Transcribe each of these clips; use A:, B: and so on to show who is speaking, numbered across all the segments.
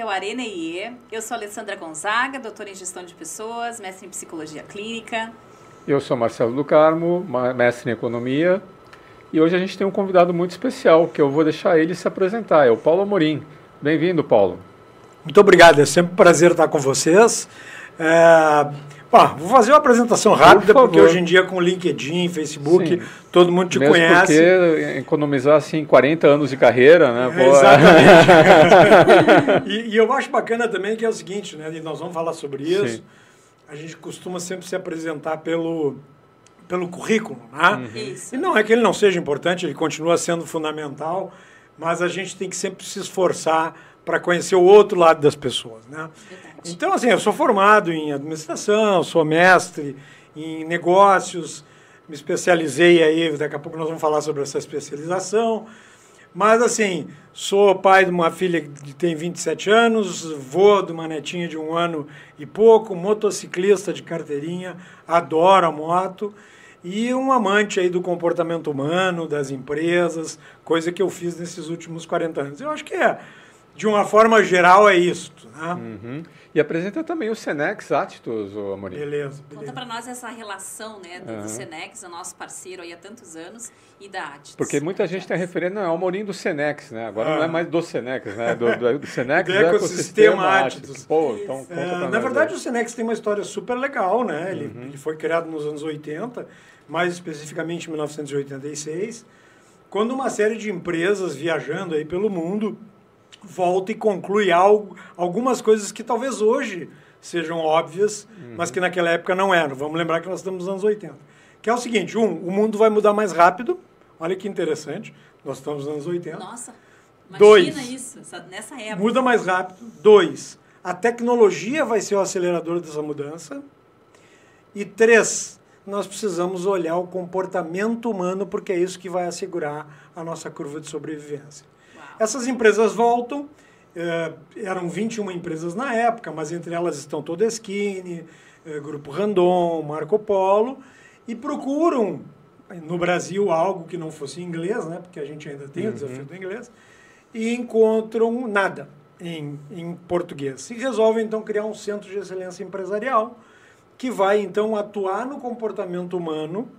A: Esse é o Arena IE. Eu sou Alessandra Gonzaga, doutora em gestão de pessoas, mestre em psicologia clínica.
B: Eu sou Marcelo do Carmo, mestre em economia. E hoje a gente tem um convidado muito especial, que eu vou deixar ele se apresentar. É o Paulo Amorim. Bem-vindo, Paulo.
C: Muito obrigado, é sempre um prazer estar com vocês. É, Pá, vou fazer uma apresentação rápida, Por porque hoje em dia com LinkedIn, Facebook, Sim. todo mundo te
B: Mesmo
C: conhece.
B: Porque economizar assim 40 anos de carreira, né?
C: É, exatamente. e, e, eu acho bacana também que é o seguinte, né? E nós vamos falar sobre isso. Sim. A gente costuma sempre se apresentar pelo pelo currículo, né? Uhum. E não é que ele não seja importante, ele continua sendo fundamental, mas a gente tem que sempre se esforçar para conhecer o outro lado das pessoas, né? Verdade. Então, assim, eu sou formado em administração, sou mestre em negócios, me especializei aí, daqui a pouco nós vamos falar sobre essa especialização. Mas, assim, sou pai de uma filha que tem 27 anos, vô de uma netinha de um ano e pouco, motociclista de carteirinha, adoro a moto e um amante aí do comportamento humano, das empresas, coisa que eu fiz nesses últimos 40 anos. Eu acho que é, de uma forma geral, é isso. Né?
B: Uhum. E apresenta também o Senex Attos, o Amorim.
C: Beleza, beleza.
A: Conta para nós essa relação né, do, uhum. do Senex, o nosso parceiro aí há tantos anos, e da Attos.
B: Porque muita gente tem referência, não, é o Amorim do Senex, né? Agora não é mais do Senex, né? Do, do, do Senex
C: do
B: é
C: ecossistema
B: Attos. Pô, então
C: é, na verdade, o Senex tem uma história super legal, né? Ele, uhum. ele foi criado nos anos 80, mais especificamente em 1986, quando uma série de empresas viajando aí pelo mundo volta e conclui algo, algumas coisas que talvez hoje sejam óbvias, uhum. mas que naquela época não eram. Vamos lembrar que nós estamos nos anos 80. Que é o seguinte, um, o mundo vai mudar mais rápido. Olha que interessante. Nós estamos nos anos 80.
A: Nossa, imagina
C: Dois,
A: isso, nessa época.
C: Muda mais rápido. Dois, a tecnologia vai ser o acelerador dessa mudança. E três, nós precisamos olhar o comportamento humano, porque é isso que vai assegurar a nossa curva de sobrevivência. Essas empresas voltam, eh, eram 21 empresas na época, mas entre elas estão Todeschini, eh, Grupo Randon, Marco Polo, e procuram no Brasil algo que não fosse inglês, né, porque a gente ainda tem uhum. o desafio do inglês, e encontram nada em, em português. E resolvem então criar um centro de excelência empresarial que vai então atuar no comportamento humano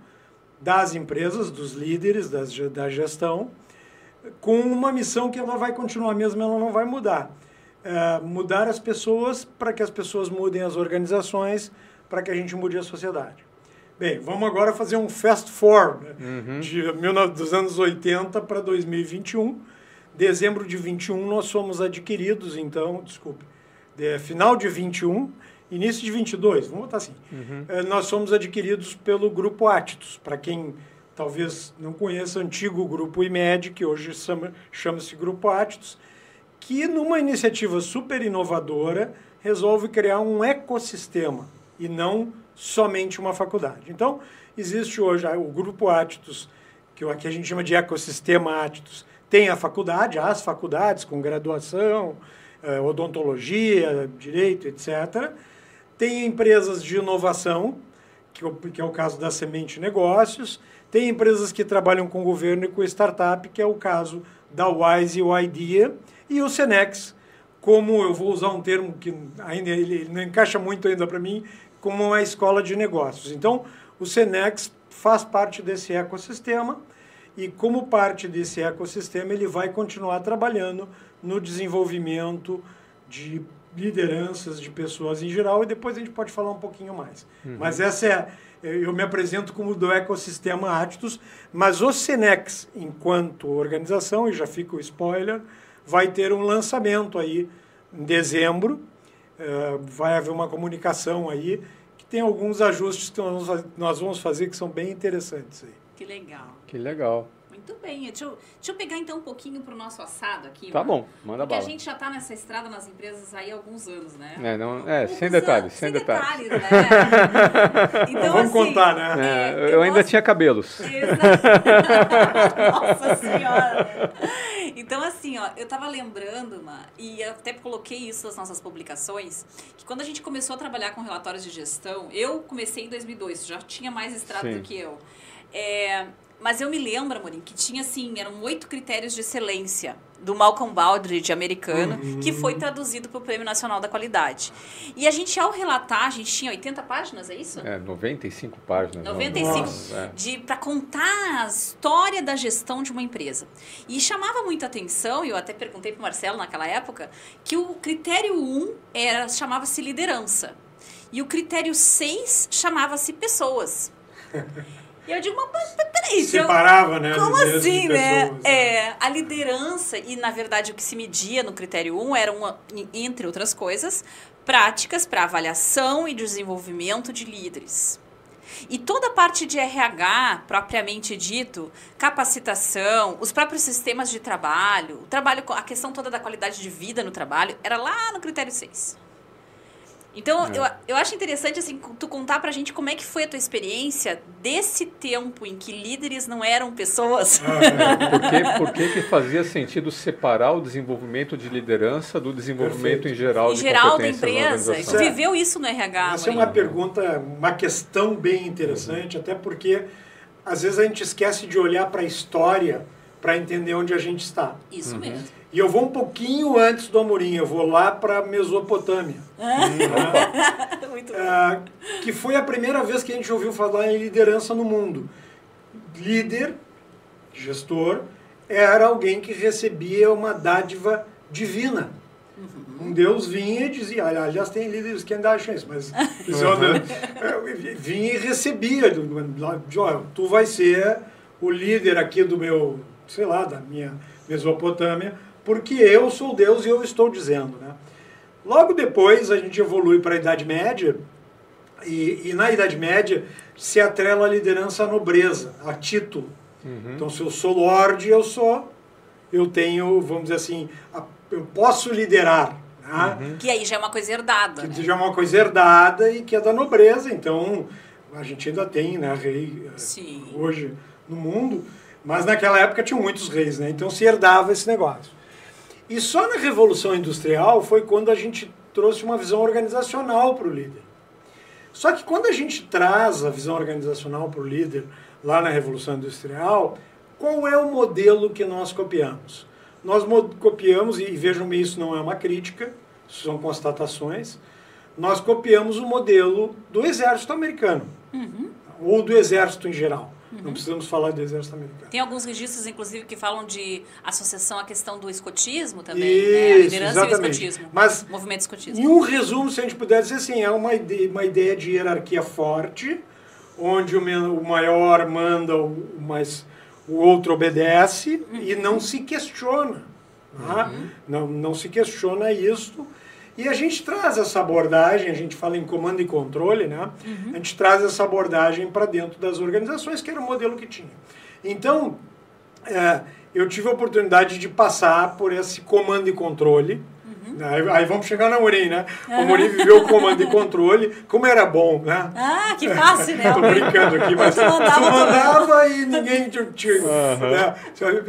C: das empresas, dos líderes das, da gestão, com uma missão que ela vai continuar mesmo, ela não vai mudar. É, mudar as pessoas para que as pessoas mudem as organizações, para que a gente mude a sociedade. Bem, vamos agora fazer um fast forward né? uhum. de, dos anos 80 para 2021. Dezembro de 21 nós somos adquiridos, então, desculpe, de, final de 21, início de 22, vamos botar assim. Uhum. É, nós somos adquiridos pelo Grupo Atitos. Para quem talvez não conheça antigo grupo IMED, que hoje chama-se Grupo Atitos, que numa iniciativa super inovadora resolve criar um ecossistema e não somente uma faculdade. Então, existe hoje o Grupo Atitos, que aqui a gente chama de ecossistema Atitos, tem a faculdade, as faculdades com graduação, eh, odontologia, direito, etc. Tem empresas de inovação, que é o caso da Semente Negócios, tem empresas que trabalham com o governo e com startup, que é o caso da Wise e o IDEA, e o Senex, como eu vou usar um termo que ainda ele não encaixa muito ainda para mim, como uma escola de negócios. Então, o Senex faz parte desse ecossistema e como parte desse ecossistema ele vai continuar trabalhando no desenvolvimento de lideranças de pessoas em geral e depois a gente pode falar um pouquinho mais. Uhum. Mas essa é eu me apresento como do ecossistema Actus, mas o Senex, enquanto organização, e já fica o spoiler, vai ter um lançamento aí em dezembro, uh, vai haver uma comunicação aí, que tem alguns ajustes que nós vamos fazer que são bem interessantes aí.
A: Que legal.
B: Que legal.
A: Muito bem. Deixa eu, deixa eu pegar então um pouquinho para o nosso assado aqui.
B: Tá bom, manda
A: Porque
B: bala.
A: a gente já está nessa estrada nas empresas aí há alguns anos, né?
B: É, não, é sem detalhes, sem,
A: sem
B: detalhes.
A: detalhes né?
C: então, vamos assim, contar, né?
B: É, eu, eu ainda posso... tinha cabelos.
A: Exato. Nossa Senhora! Então, assim, ó, eu estava lembrando, e até coloquei isso nas nossas publicações, que quando a gente começou a trabalhar com relatórios de gestão, eu comecei em 2002, já tinha mais estrada Sim. do que eu. É, Mas eu me lembro, Amorim, que tinha assim, eram oito critérios de excelência do Malcolm Baldrige, americano,
C: Uhum.
A: que foi traduzido para o Prêmio Nacional da Qualidade. E a gente, ao relatar, a gente tinha 80 páginas, é isso?
B: É, 95 páginas. não?
A: 95
C: Nossa.
B: É.
A: de para contar a história da gestão de uma empresa. E chamava muita atenção, e eu até perguntei para o Marcelo naquela época, que o critério 1 era chamava-se liderança. E o critério 6 chamava-se pessoas. E eu digo, mas peraí, eu-
C: Separava, né?
A: como assim, né?
C: pessoas,
A: É, a liderança, e na verdade o que se media no critério 1 eram, uma- entre outras coisas, práticas para avaliação e desenvolvimento de líderes. E toda a parte de RH, propriamente dito, capacitação, os próprios sistemas de trabalho, o trabalho, a questão toda da qualidade de vida no trabalho, era lá no critério 6. Então,
B: É.
A: eu, eu acho interessante, assim, tu contar pra gente como é que foi a tua experiência desse tempo em que líderes não eram pessoas.
B: Por que, por que, que fazia sentido separar o desenvolvimento de liderança do desenvolvimento em geral
A: em
B: de
A: geral da empresa. Tu viveu isso no RH,
C: Essa é uma pergunta, uma questão bem interessante, até porque às vezes a gente esquece de olhar para a história para entender onde a gente está.
A: Isso
B: Uhum.
A: mesmo.
C: E eu vou um pouquinho antes do Amorim, eu vou lá para a Mesopotâmia,
A: Muito bom.
C: ah, que foi a primeira vez que a gente ouviu falar em liderança no mundo. Líder, gestor, era alguém que recebia uma dádiva divina. Um Deus vinha e dizia, aliás, tem líderes que ainda acham isso, mas isso é uma- é, vinha e recebia, do- lá, de, "Ó, tu vai ser o líder aqui do meu, sei lá, da minha Mesopotâmia, porque eu sou Deus e eu estou dizendo. Né? Logo depois a gente evolui para a Idade Média, e, e na Idade Média se atrela a liderança à nobreza, a título.
B: Uhum.
C: Então, se eu sou lorde, eu sou, eu tenho, vamos dizer assim, a- eu posso liderar. Né?
A: Que aí já é uma coisa herdada, né?
C: Que já é uma coisa herdada e que é da nobreza. Então, a gente ainda tem né, rei eh,
A: Sim.
C: hoje no mundo, mas naquela época tinham muitos reis, né? então se herdava esse negócio. E só na Revolução Industrial foi quando a gente trouxe uma visão organizacional para o líder. Só que quando a gente traz a visão organizacional para o líder lá na Revolução Industrial, qual é o modelo que nós copiamos? Nós mo- copiamos, e vejam bem, isso não é uma crítica, são constatações, nós copiamos o modelo do exército americano, ou do exército em geral. Não precisamos falar do exército americano.
A: Tem alguns registros, inclusive, que falam de associação à questão do escotismo também,
C: Isso,
A: né? A liderança e o
C: exatamente.
A: escotismo.
C: Mas-
A: Movimento escotismo.
C: Em um resumo, se a gente puder dizer assim, é uma ideia, uma ideia de hierarquia forte, onde o, o maior manda, o, o mais, o outro obedece e não se questiona. tá? Não, não se questiona isso. E a gente traz essa abordagem, a gente fala em comando e controle, né? A gente traz essa abordagem para dentro das organizações, que era o modelo que tinha. Então, é, eu tive a oportunidade de passar por esse comando e controle. Aí, aí vamos chegar na Amorim, né? O Amorim viveu o comando e controle, como era bom, né?
A: Ah, que fácil, né?
C: Tô brincando aqui, mas
A: Tu
C: tu
A: mandava,
C: mandava, e ninguém te, te né?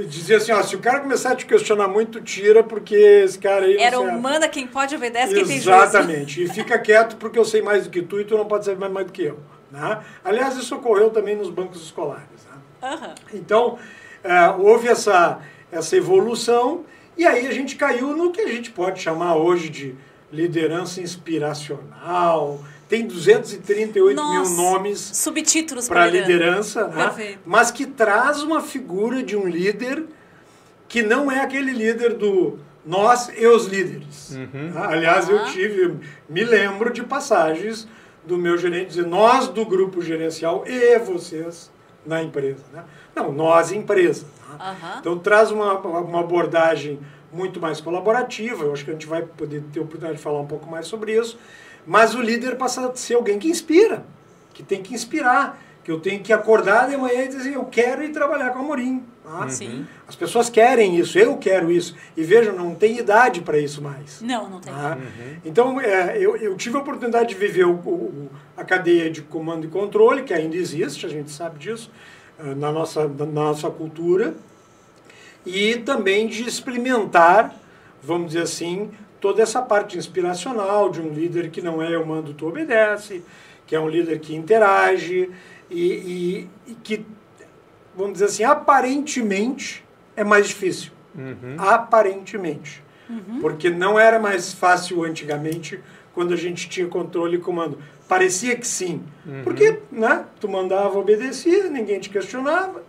C: Dizia assim, ó, se o cara começar a te questionar muito, tira, porque esse cara aí
A: Era o manda quem pode, obedece quem tem juízo.
C: Exatamente. E fica quieto porque eu sei mais do que tu e tu não pode saber mais, mais do que eu. Né? Aliás, isso ocorreu também nos bancos escolares. Né?
A: Aham.
C: Então, eh, houve essa, essa evolução e aí a gente caiu no que a gente pode chamar hoje de liderança inspiracional. Tem 238
A: Nossa.
C: mil nomes
A: Subtítulos
C: para
A: liderança.
C: liderança, né? Mas que traz uma figura de um líder que não é aquele líder do nós e os líderes. Ah, Aliás, eu
A: Ah.
C: tive, me lembro de passagens do meu gerente dizer nós do grupo gerencial e vocês na empresa. Né? Não, nós empresa.
A: Aham.
C: Então traz uma, uma abordagem muito mais colaborativa. Eu acho que a gente vai poder ter a oportunidade de falar um pouco mais sobre isso. Mas o líder passa a ser alguém que inspira, que tem que inspirar, que eu tenho que acordar de manhã e dizer eu quero ir trabalhar com a Amorim. tá?
A: Sim.
C: As pessoas querem isso, eu quero isso. E vejam, não tem idade para isso mais.
A: Não, não tem.
C: tá? Então, é, eu, eu tive a oportunidade de viver o- o- a cadeia de comando e controle, que ainda existe, a gente sabe disso, na nossa, na nossa cultura, e também de experimentar, vamos dizer assim, toda essa parte inspiracional de um líder que não é eu mando, tu obedece, que é um líder que interage e, e- e que vamos dizer assim, aparentemente é mais difícil.
B: Uhum.
C: Aparentemente. Porque não era mais fácil antigamente quando a gente tinha controle e comando. Parecia que sim. Porque né, tu mandava, obedecia, ninguém te questionava.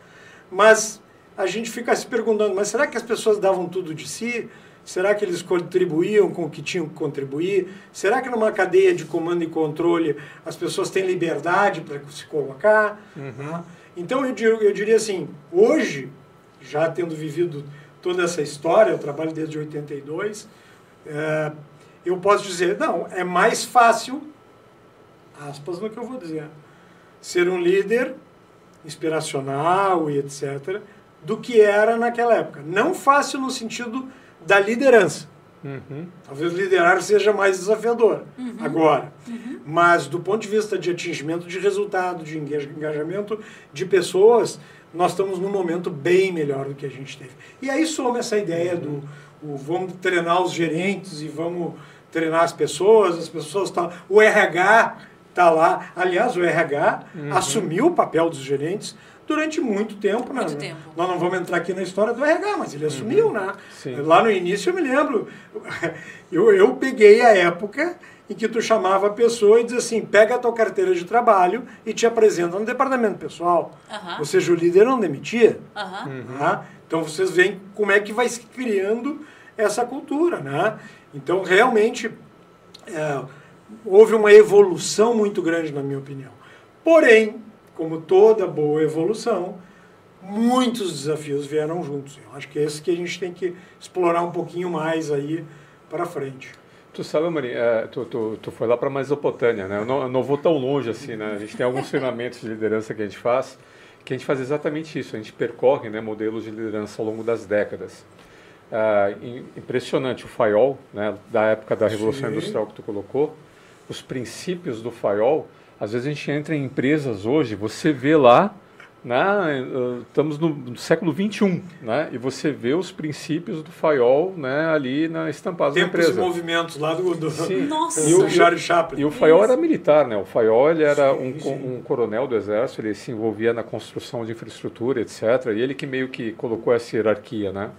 C: Mas a gente fica se perguntando, mas será que as pessoas davam tudo de si? Será que eles contribuíam com o que tinham que contribuir? Será que numa cadeia de comando e controle as pessoas têm liberdade para se colocar? Né? Então eu, eu diria assim, hoje, já tendo vivido toda essa história, eu trabalho desde 82, é, eu posso dizer, não, é mais fácil, aspas no que eu vou dizer, ser um líder inspiracional e etc., do que era naquela época. Não fácil no sentido da liderança.
B: Uhum.
C: Talvez liderar seja mais desafiador agora. Mas do ponto de vista de atingimento de resultado, de enga- engajamento de pessoas, nós estamos num momento bem melhor do que a gente teve. E aí soma essa ideia do o, vamos treinar os gerentes e vamos treinar as pessoas, as pessoas estão. O RH está lá. Aliás, o RH assumiu o papel dos gerentes durante muito tempo. né?
A: Muito tempo.
C: Nós não vamos entrar aqui na história do RH, mas ele assumiu, né?
B: Sim.
C: Lá no início eu me lembro, eu, eu peguei a época em que tu chamava a pessoa e dizia assim, pega a tua carteira de trabalho e te apresenta no departamento pessoal.
A: Aham.
C: Ou seja, o líder não demitia.
A: Aham.
C: tá? Então vocês veem como é que vai se criando essa cultura. Né? Então realmente é, houve uma evolução muito grande, na minha opinião. Porém, como toda boa evolução, muitos desafios vieram juntos. Eu acho que é esse que a gente tem que explorar um pouquinho mais aí para frente.
B: Tu sabe, Mari, é, tu, tu, tu foi lá para Mesopotâmia, né? Eu não, eu não vou tão longe assim, né? A gente tem alguns treinamentos de liderança que a gente faz, que a gente faz exatamente isso. A gente percorre né, modelos de liderança ao longo das décadas. Ah, im- impressionante o Fayol, né? Da época da Revolução
C: Sim.
B: Industrial que tu colocou. Os princípios do Fayol, às vezes a gente entra em empresas hoje, você vê lá, né? eh, Estamos no, no século 21, né? E você vê os princípios do Fayol, né? Ali na estampados na
C: Tempos e
B: empresa.
C: movimentos lá do, do,
B: Sim.
A: Nossa.
C: do
B: E o-
C: Charlie Chaplin.
B: E o Fayol era militar, né? O Fayol ele era
C: Sim,
B: um,
C: sim.
B: um coronel do exército, ele se envolvia na construção de infraestrutura, etc. E ele que meio que colocou essa hierarquia, né?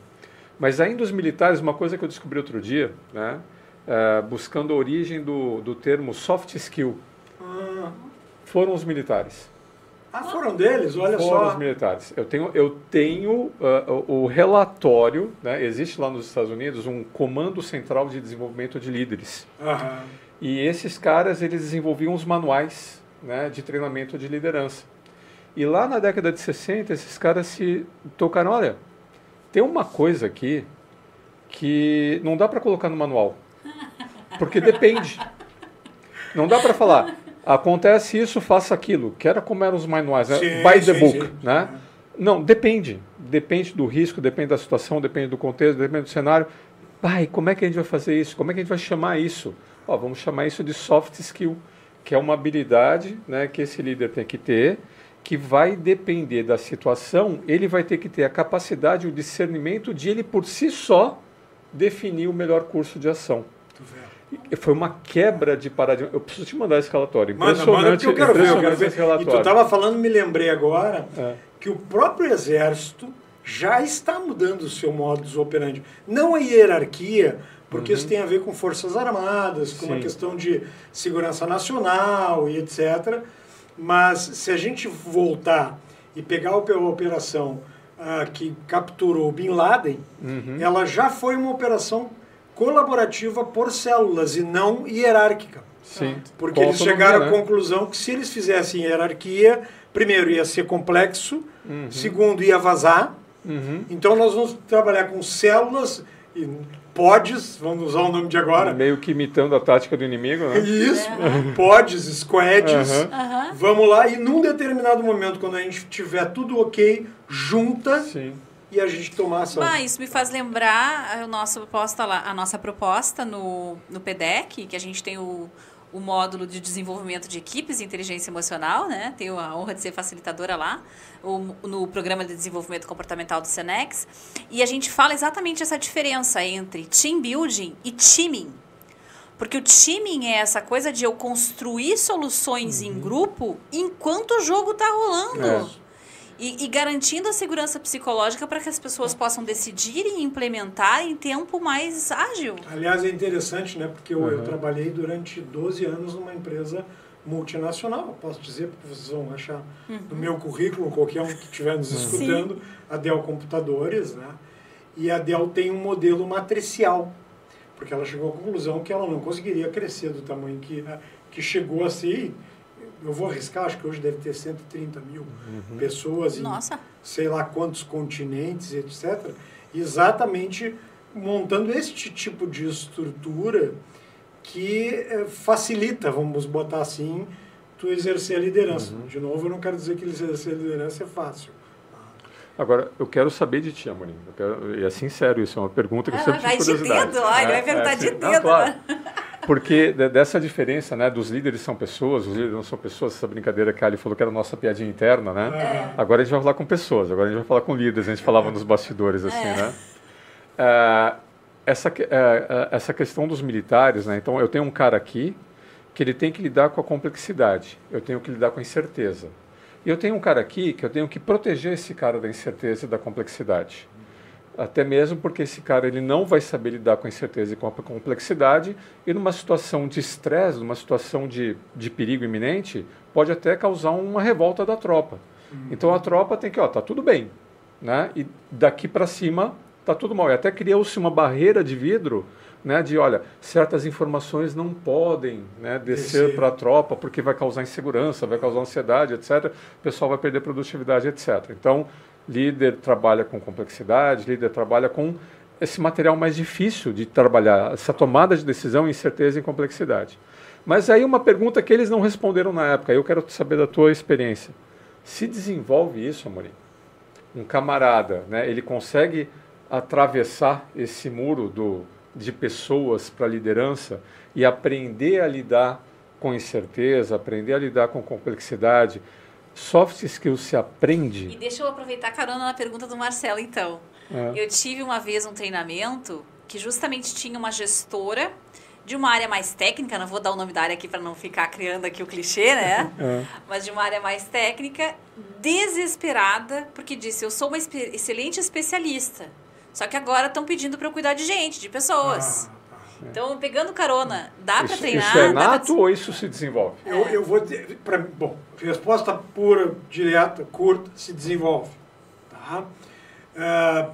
B: Mas ainda os militares, uma coisa que eu descobri outro dia, né? Eh, buscando a origem do, do termo soft skill,
C: Ah,
B: foram os militares.
C: ah, foram deles? Olha
B: foram
C: só.
B: os militares. Eu tenho, eu tenho ah, o, o relatório, né? Existe lá nos Estados Unidos um Comando Central de Desenvolvimento de Líderes.
C: Aham.
B: E esses caras, eles desenvolviam os manuais né, de treinamento de liderança. E lá na década de 60, esses caras se tocaram, olha, tem uma coisa aqui que não dá para colocar no manual. Porque depende. Não dá para falar, acontece isso, faça aquilo, que era como eram os manuais, né?
C: Sim,
B: by the
C: sim,
B: book,
C: sim.
B: né? Não, depende. Depende do risco, depende da situação, depende do contexto, depende do cenário. Pai, como é que a gente vai fazer isso? Como é que a gente vai chamar isso? Ó, vamos chamar isso de soft skill, que é uma habilidade né, que esse líder tem que ter, que vai depender da situação, ele vai ter que ter a capacidade, o discernimento de ele por si só definir o melhor curso de ação.
C: Vê.
B: Foi uma quebra de paradigma. Eu preciso te mandar esse relatório.
C: Manda, manda, porque eu quero ver, eu quero ver.
B: esse
C: E tu
B: relatório.
C: estava falando, me lembrei agora,
B: É.
C: que o próprio Exército já está mudando o seu modus operandi. Não a hierarquia, porque isso tem a ver com Forças Armadas, com uma
B: Uhum. Sim.
C: questão de segurança nacional e etc. Mas se a gente voltar e pegar a operação ah, que capturou Bin Laden,
B: Uhum.
C: ela já foi uma operação colaborativa por células e não hierárquica.
B: Sim.
C: Porque
B: Com
C: eles chegaram à
B: né?
C: conclusão que se eles fizessem hierarquia, primeiro ia ser complexo,
B: Uhum.
C: segundo ia vazar.
B: Uhum.
C: Então nós vamos trabalhar com células e pods, vamos usar o nome de agora.
B: Meio que imitando a tática do inimigo, né?
C: Isso, pods, squads.
B: Aham.
C: Vamos lá e num determinado momento, quando a gente tiver tudo ok, junta
B: Sim.
C: E a gente tomar ação.
A: Isso me faz lembrar a nossa proposta lá, a nossa proposta no, no PDEC, que a gente tem o, o módulo de desenvolvimento de equipes e inteligência emocional, né? Tenho a honra de ser facilitadora lá, o- no programa de desenvolvimento comportamental do Senex. E a gente fala exatamente essa diferença entre team building e teaming. Porque o teaming é essa coisa de eu construir soluções em grupo enquanto o jogo tá rolando.
B: É.
A: E, e garantindo a segurança psicológica para que as pessoas possam decidir e implementar em tempo mais ágil.
C: Aliás, é interessante, né? Porque eu, eu trabalhei durante 12 anos numa empresa multinacional, posso dizer, porque vocês vão achar no meu currículo, qualquer um que estiver nos escutando, a Dell Computadores, né? E a Dell tem um modelo matricial, porque ela chegou à conclusão que ela não conseguiria crescer do tamanho que, né, que chegou a ser. Eu vou arriscar, acho que hoje deve ter 130 mil pessoas em
A: Nossa.
C: sei lá quantos continentes, etc. Exatamente montando este tipo de estrutura que eh, facilita, vamos botar assim, tu exercer a liderança. De novo, eu não quero dizer que exercer a liderança é fácil.
B: Agora, eu quero saber de ti, Amorim. Eu quero, e é sincero, isso é uma pergunta que eu
A: Ah,
B: sempre
A: vai de
B: curiosidade.
A: dedo, olha, vai perguntar de
B: sim. Não,
A: dedo,
B: claro.
A: Né?
B: Porque de- dessa diferença, né, dos líderes são pessoas, os líderes não são pessoas, essa brincadeira que a Ali falou que era a nossa piadinha interna, né?
C: É.
B: Agora a gente vai falar com pessoas, agora a gente vai falar com líderes, a gente falava nos bastidores, assim,
A: É.
B: né? Ah, essa, ah, ah, essa questão dos militares, né? Então, eu tenho um cara aqui que ele tem que lidar com a complexidade, eu tenho que lidar com a incerteza. E eu tenho um cara aqui que eu tenho que proteger esse cara da incerteza e da complexidade. Até mesmo porque esse cara ele não vai saber lidar com a incerteza e com a complexidade e numa situação de estresse, numa situação de, de perigo iminente, pode até causar uma revolta da tropa. Então a tropa tem que, ó, tá tudo bem, né? E daqui para cima tá tudo mal. E até criou-se uma barreira de vidro, né, de, olha, certas informações não podem, né, descer
C: Descer.
B: para a tropa porque vai causar insegurança, vai causar ansiedade, etc. O pessoal vai perder produtividade, etc. Então, líder trabalha com complexidade, líder trabalha com esse material mais difícil de trabalhar, essa tomada de decisão, incerteza e complexidade. Mas aí uma pergunta que eles não responderam na época, eu quero saber da tua experiência. Se desenvolve isso, Amorim? Um camarada, né, ele consegue atravessar esse muro do, de pessoas para liderança e aprender a lidar com incerteza, aprender a lidar com complexidade. Soft skills se
A: E
B: aprende.
A: deixa eu aproveitar a carona na pergunta do Marcelo, então.
B: É.
A: Eu tive uma vez um treinamento que justamente tinha uma gestora de uma área mais técnica, não vou dar o nome da área aqui para não ficar criando aqui o clichê, né?
B: É.
A: Mas de uma área mais técnica, desesperada, porque disse: Eu sou uma excelente especialista. Só que agora estão pedindo para eu cuidar de gente, de pessoas. Então, pegando carona, dá para treinar?
B: isso é
A: dá pra
B: nato ou isso se desenvolve?
C: Eu, eu vou dizer, pra, bom, resposta pura, direta, curta, se desenvolve. Tá? Ah,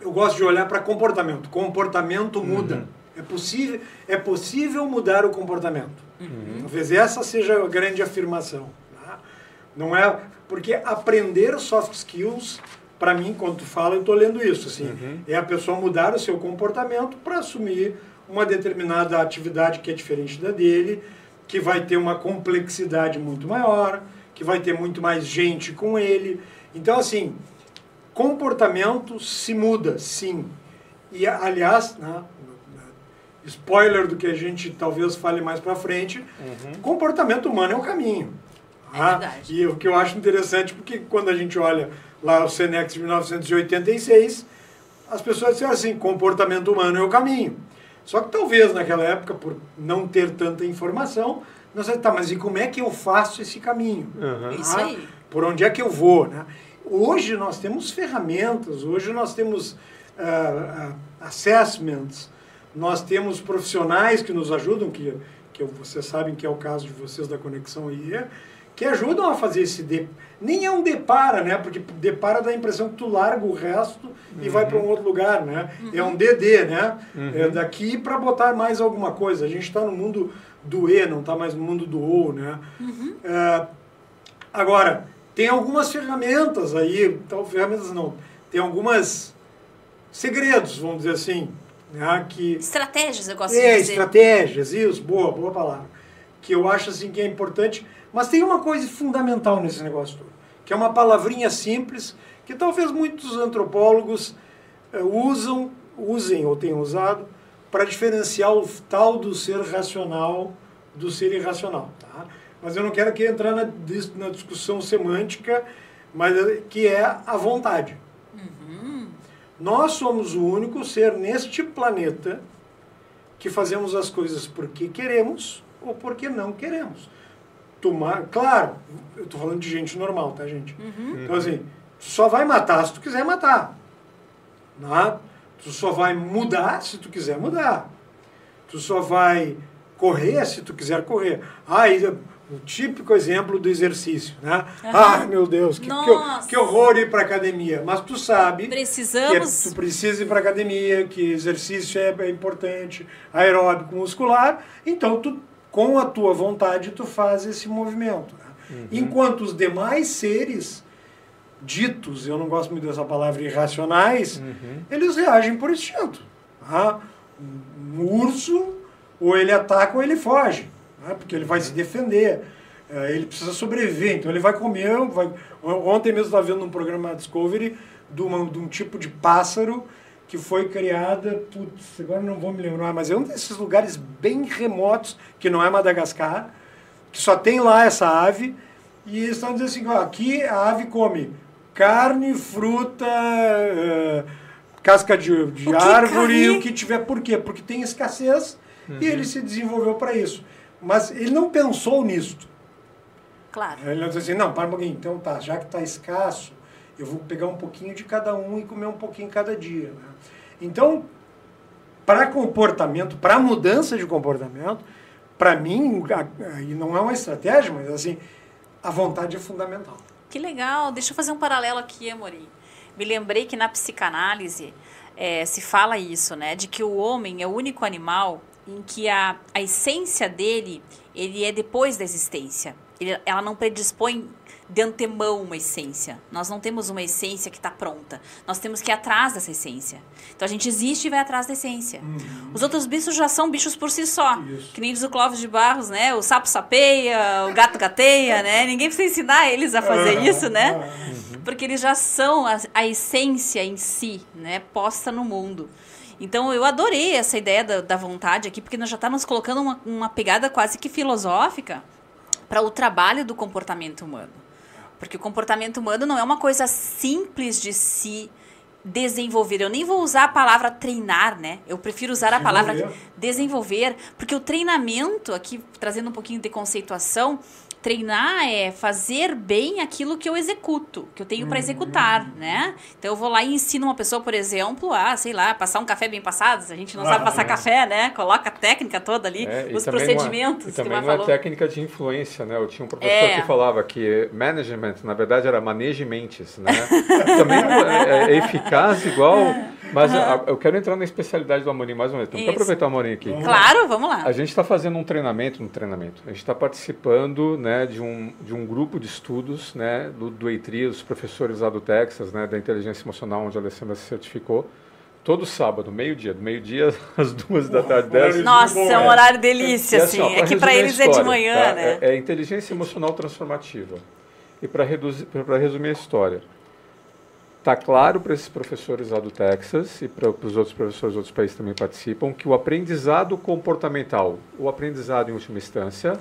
C: eu gosto de olhar para comportamento. Comportamento muda. É, possível, é possível mudar o comportamento. Talvez essa seja a grande afirmação. tá? Não é porque aprender soft skills, para mim, quando tu fala, eu estou lendo isso. Assim, É a pessoa mudar o seu comportamento para assumir uma determinada atividade que é diferente da dele, que vai ter uma complexidade muito maior, que vai ter muito mais gente com ele. Então, assim, comportamento se muda, sim. E, aliás, né, spoiler do que a gente talvez fale mais para frente, comportamento humano é o caminho.
A: É
C: tá?
A: verdade.
C: E o que eu acho interessante, porque quando a gente olha lá o Senex de 1986, as pessoas disseram assim, comportamento humano é o caminho. Só que talvez naquela época, por não ter tanta informação, nós tá, mas e como é que eu faço esse caminho?
B: Uhum.
A: Isso
C: Ah,
A: aí.
C: Por onde é que eu vou, né? Hoje nós temos ferramentas, hoje nós temos ah, ah, assessments, nós temos profissionais que nos ajudam, que, que vocês sabem que é o caso de vocês da Conexão IE, que ajudam a fazer esse... De, nem é um depara, né? Porque depara dá a impressão que tu larga o resto e vai para um outro lugar, né? É um DD, né? É daqui para botar mais alguma coisa. A gente está no mundo do E, não está mais no mundo do OU, né? É, Agora, tem algumas ferramentas aí, então, ferramentas não, tem algumas segredos, vamos dizer assim, né, que
A: Estratégias, eu gosto
C: é,
A: de dizer.
C: estratégias, isso, boa, boa palavra, que eu acho assim que é importante, mas tem uma coisa fundamental nesse negócio todo, que é uma palavrinha simples, que talvez muitos antropólogos eh, usam, usem ou tenham usado, para diferenciar o tal do ser racional do ser irracional. Tá? Mas eu não quero aqui entrar na, na discussão semântica, mas eh, que é a vontade. Nós somos o único ser neste planeta que fazemos as coisas porque queremos ou porque não queremos. Tomar. Claro, eu tô falando de gente normal, tá, gente? Então, assim, tu só vai matar se tu quiser matar. Né? Tu só vai mudar se tu quiser mudar. Tu só vai correr se tu quiser correr. Ah, e o típico exemplo do exercício, né? Ah, meu Deus, que, que, que horror ir para academia. Mas tu sabe
A: Precisamos.
C: que é- tu precisa ir para academia, que exercício é, é importante, aeróbico, muscular. Então, tu, com a tua vontade, tu faz esse movimento. né? Enquanto os demais seres ditos, eu não gosto muito dessa palavra, irracionais, eles reagem por instinto. tá? Um urso, ou ele ataca ou ele foge, né? porque ele vai se defender. Eh, Ele precisa sobreviver, então ele vai comer. Vai... Ontem mesmo estava vendo um programa Discovery de, uma- de um tipo de pássaro que foi criada, putz, agora não vou me lembrar, mas é um desses lugares bem remotos, que não é Madagascar, que só tem lá essa ave, e eles estão dizendo assim, ó, aqui a ave come carne, fruta, eh, casca de, de
A: O
C: árvore,
A: carne?
C: o que tiver. Por quê? Porque tem escassez e ele se desenvolveu para isso. Mas ele não pensou nisto.
A: Claro.
C: Ele não disse assim, não, para um pouquinho, então tá, já que está escasso, eu vou pegar um pouquinho de cada um e comer um pouquinho cada dia. né? Então, para comportamento, para mudança de comportamento, para mim, e não é uma estratégia, mas assim, a vontade é fundamental.
A: Que legal. Deixa eu fazer um paralelo aqui, Amorim. Me lembrei que na psicanálise eh, se fala isso, né? De que o homem é o único animal em que a, a essência dele, ele é depois da existência. Ele- ela não predispõe de antemão uma essência. Nós não temos uma essência que está pronta. Nós temos que ir atrás dessa essência. Então a gente existe e vai atrás da essência. Os outros bichos já são bichos por si só.
C: Isso.
A: Que nem diz o Clóvis de Barros, né? O sapo sapeia, o gato gateia, né? Ninguém precisa ensinar eles a fazer
C: Aham,
A: isso, né?
C: aham.
A: Porque eles já são a, a essência em si, né? Posta no mundo. Então eu adorei essa ideia da, da vontade aqui, porque nós já estamos colocando uma, uma pegada quase que filosófica para o trabalho do comportamento humano. Porque o comportamento humano não é uma coisa simples de se desenvolver. Eu nem vou usar a palavra treinar, né? Eu prefiro usar a palavra
C: Desenvolver.
A: porque o treinamento, aqui trazendo um pouquinho de conceituação, treinar é fazer bem aquilo que eu executo, que eu tenho para executar, né? Então eu vou lá e ensino uma pessoa, por exemplo, a, sei lá, passar um café bem passado, se a gente não sabe
C: Ah,
A: passar
C: é.
A: café, né? Coloca a técnica toda ali,
B: É, e
A: os
B: é-
A: procedimentos
B: e
A: que
B: também
A: Mar
B: não é
A: falou.
B: técnica de influência, né? Eu tinha um professor
A: É.
B: que falava que management, na verdade, era management, né? também é, é eficaz igual, mas a- eu quero entrar na especialidade do Amorim mais uma vez. Que
A: Isso.
B: aproveitar o Amorim aqui.
A: Claro, vamos lá.
B: A gente está fazendo um treinamento, um treinamento. A gente está participando, né, de um de um grupo de estudos, né, do, do EITRI, os professores lá do Texas, né, da inteligência emocional, onde a Alessandra se certificou. Todo sábado, meio-dia, do meio-dia às duas da tarde, dez.
C: de-
A: Nossa, é um
C: é.
A: horário delícia,
B: E
A: assim.
B: ó,
A: é que para eles é de
B: história,
A: manhã,
B: tá?
A: né?
B: É, é inteligência emocional transformativa. E para resumir a história, Está claro para esses professores lá do Texas e para os outros professores de outros países também participam que o aprendizado comportamental, o aprendizado em última instância,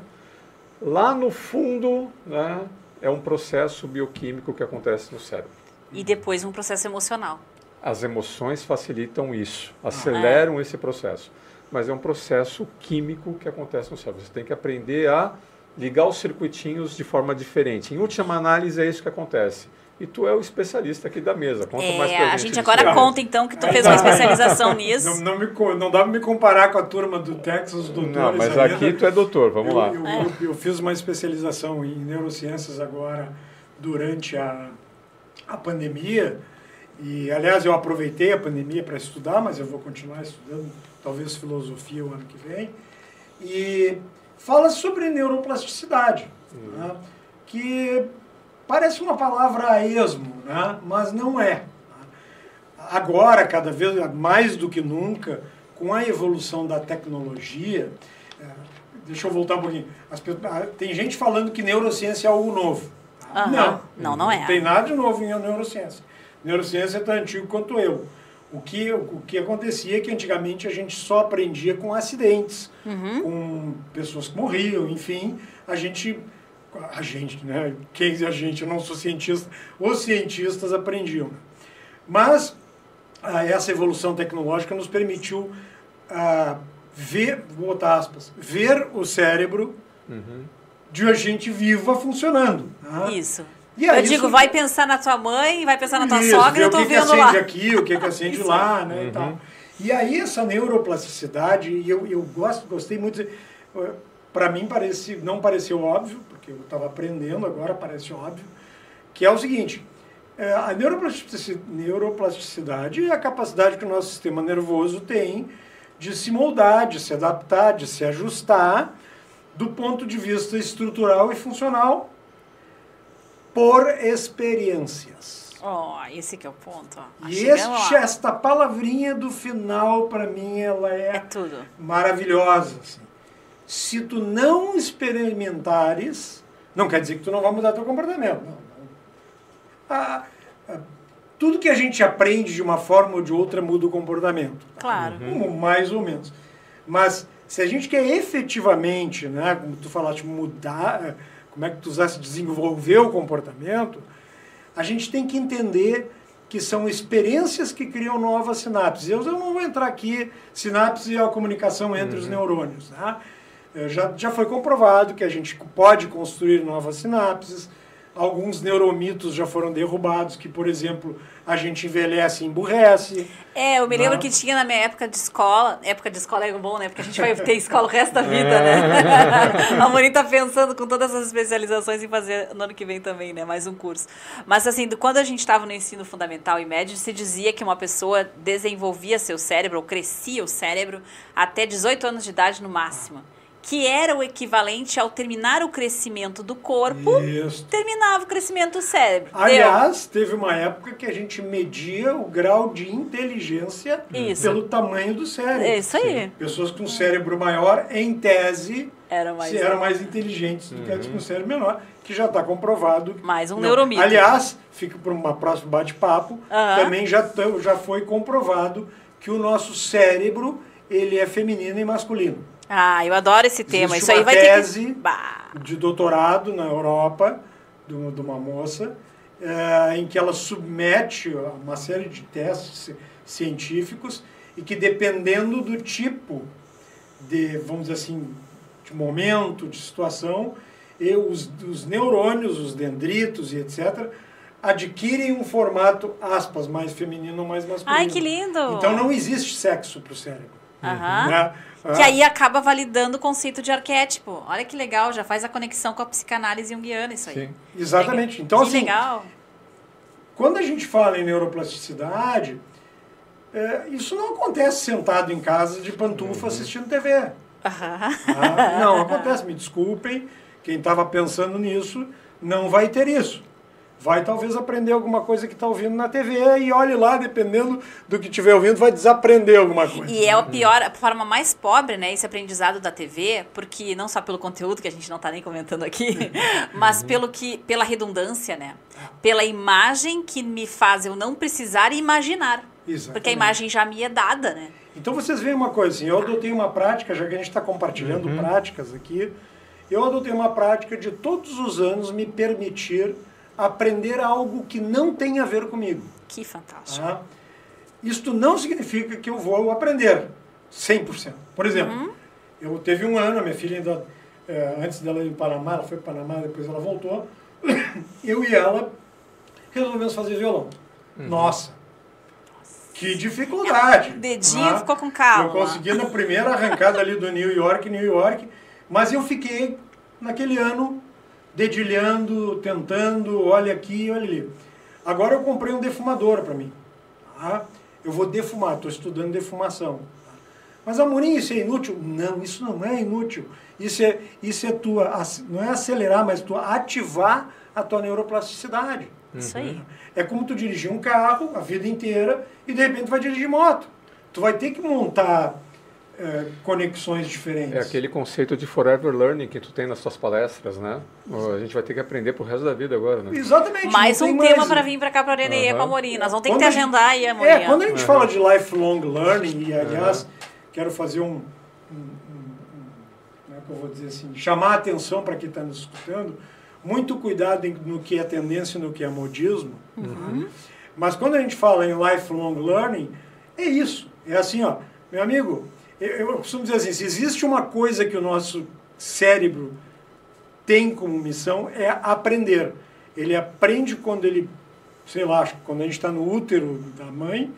B: lá no fundo, né, é um processo bioquímico que acontece no cérebro.
A: E depois um processo emocional.
B: As emoções facilitam isso,
A: Ah,
B: aceleram
A: é.
B: esse processo. Mas é um processo químico que acontece no cérebro. Você tem que aprender a ligar os circuitinhos de forma diferente. Em última análise, é isso que acontece. E tu é o especialista aqui da mesa. Conta mais
A: É,
B: pra
A: a
B: gente
A: gente
B: disso
A: agora conta então que tu fez uma especialização nisso.
C: Não, não, me, não dá pra me comparar com a turma do Texas, doutores.
B: Não, mas
C: ali,
B: aqui tu é doutor, vamos
C: eu,
B: lá.
C: Eu, eu- eu fiz uma especialização em neurociências agora durante a, a pandemia. E, aliás, eu aproveitei a pandemia para estudar, mas eu vou continuar estudando, talvez filosofia o ano que vem. E fala sobre neuroplasticidade, né? que parece uma palavra a esmo, né? mas não é. Agora, cada vez mais do que nunca, com a evolução da tecnologia, eh, deixa eu voltar um pouquinho. As pe- ah, tem gente falando que neurociência é algo novo.
A: Aham.
C: Não,
A: Não, não é.
C: Não tem nada de novo em neurociência. Neurociência é tão antigo quanto eu. O que, o que acontecia é que antigamente a gente só aprendia com acidentes,
A: Uhum.
C: com pessoas que morriam, enfim, a gente, a gente, né? Quem é a gente? Eu não sou cientista. Os cientistas aprendiam. Mas ah, essa evolução tecnológica nos permitiu ah, ver, vou botar aspas, ver o cérebro
B: Uhum.
C: de a gente viva funcionando. né?
A: Isso.
C: E aí
A: eu digo,
C: isso-
A: vai pensar na tua mãe, vai pensar na tua
C: Isso,
A: sogra, eu
C: o
A: tô
C: que, que
A: vendo
C: acende
A: lá.
C: aqui, o que, que acende lá, né, e tal. E aí essa neuroplasticidade, e eu, eu gosto, gostei muito, para mim parece, não pareceu óbvio, porque eu estava aprendendo, agora parece óbvio, que é o seguinte, é, a neuroplastici- neuroplasticidade é a capacidade que o nosso sistema nervoso tem de se moldar, de se adaptar, de se ajustar do ponto de vista estrutural e funcional por experiências.
A: Ó, esse que é o ponto, ó.
C: E este, esta palavrinha do final, para mim, ela
A: É
C: é
A: tudo.
C: maravilhosa. assim. Se tu não experimentares, não quer dizer que tu não vai mudar teu comportamento. Não, não. Ah, tudo que a gente aprende de uma forma ou de outra muda o comportamento.
A: Claro.
C: Um, Mais ou menos. Mas se a gente quer efetivamente, né, como tu falaste, mudar, eh, como é que tu usaste, desenvolver o comportamento, a gente tem que entender que são experiências que criam novas sinapses. Eu, eu não vou entrar aqui, sinapse é a comunicação entre os neurônios. Né? Eh, Já, já foi comprovado que a gente pode construir novas sinapses, alguns neuromitos já foram derrubados, que, por exemplo, a gente envelhece e emburrece.
A: É, eu me lembro
C: Ah.
A: que tinha na minha época de escola. Época de escola é bom, né? Porque a gente vai ter escola o resto da vida, né? a Morim tá pensando com todas as especializações em fazer no ano que vem também, né? Mais um curso. Mas assim, do- quando a gente estava no ensino fundamental e médio, se dizia que uma pessoa desenvolvia seu cérebro, ou crescia o cérebro, até 18 anos de idade no máximo. Que era o equivalente ao terminar o crescimento do corpo,
C: Isso.
A: terminava o crescimento do cérebro. Deu.
C: Aliás, teve uma época que a gente media o grau de inteligência
A: Isso.
C: pelo tamanho do cérebro.
A: Isso aí.
C: Pessoas com cérebro maior, em tese,
A: Era mais.
C: se eram mais inteligentes do que as com cérebro menor, que já está comprovado.
A: Mais um
C: Não.
A: neuromito.
C: Aliás, fica para uma próxima bate-papo,
A: Aham.
C: também já, tão- já foi comprovado que o nosso cérebro ele é feminino e masculino.
A: Ah, eu adoro esse tema.
C: Existe
A: Isso aí
C: uma
A: vai
C: tese
A: ter que.
C: De doutorado na Europa, de, de uma moça, eh, em que ela submete uma série de testes ci- científicos e que dependendo do tipo de, vamos dizer assim, de momento, de situação, e os, os neurônios, os dendritos e etc., adquirem um formato, aspas, mais feminino ou mais masculino.
A: Ai, que lindo!
C: Então não existe sexo para o cérebro.
A: Aham.
C: né?
A: Que
C: Ah,
A: aí acaba validando o conceito de arquétipo. Olha que legal, já faz a conexão com a psicanálise junguiana isso aí.
B: Sim.
C: Exatamente. Então,
A: que
C: assim,
A: legal.
C: Quando a gente fala em neuroplasticidade, é, isso não acontece sentado em casa de pantufa assistindo TV.
A: Aham.
C: tá? Não acontece, me desculpem, quem estava pensando nisso não vai ter isso. Vai talvez aprender alguma coisa que está ouvindo na TV e olhe lá, dependendo do que estiver ouvindo, vai desaprender alguma coisa.
A: E é o pior, a forma mais pobre, né, esse aprendizado da TV, porque não só pelo conteúdo que a gente não está nem comentando aqui, mas pelo que, pela redundância, né? Pela imagem que me faz eu não precisar imaginar.
C: Exatamente.
A: Porque a imagem já me é dada, né?
C: Então vocês veem uma coisa assim, eu adotei uma prática, já que a gente está compartilhando práticas aqui, eu adotei uma prática de todos os anos me permitir aprender algo que não tem a ver comigo.
A: Que fantástico.
C: Tá? Isto não significa que eu vou aprender 100%. Por exemplo, eu teve um ano, a minha filha ainda, eh, antes dela ir para o Panamá, ela foi para o Panamá, depois ela voltou, eu e ela resolvemos fazer violão. Nossa, que dificuldade.
A: O dedinho
C: tá?
A: ficou com calma.
C: Eu consegui na primeira arrancada ali do New York, New York, mas eu fiquei naquele ano dedilhando, tentando, olha aqui, olha ali. Agora eu comprei um defumador para mim. tá? Eu vou defumar, estou estudando defumação. Mas Amorim, isso é inútil? Não, isso não é inútil. Isso é, isso é tua, não é acelerar, mas tu ativar a tua neuroplasticidade.
A: Isso aí.
C: É como tu dirigir um carro a vida inteira e de repente vai dirigir moto. Tu vai ter que montar eh, conexões diferentes.
B: É aquele conceito de forever learning que tu tem nas tuas palestras, né? A gente vai ter que aprender pro resto da vida agora, né?
C: Exatamente.
A: Mais um
C: tem
A: tema
C: mais-
A: para vir para cá para Areneia
B: Aham.
A: com a Morim. Nós vamos ter que
C: Quando
A: te
C: a gente-
A: agendar aí amanhã.
C: É, quando a gente
B: Aham.
C: fala de lifelong learning, e aliás, quero fazer um, um- um- um- Como é que eu vou dizer assim? Chamar a atenção para quem está nos escutando. Muito cuidado no que é tendência e no que é modismo.
A: Uhum.
C: Mas quando a gente fala em lifelong learning, é isso. É assim, ó, meu amigo, eu, eu costumo dizer assim, se existe uma coisa que o nosso cérebro tem como missão é aprender. Ele aprende quando ele, sei lá, quando a gente está no útero da mãe,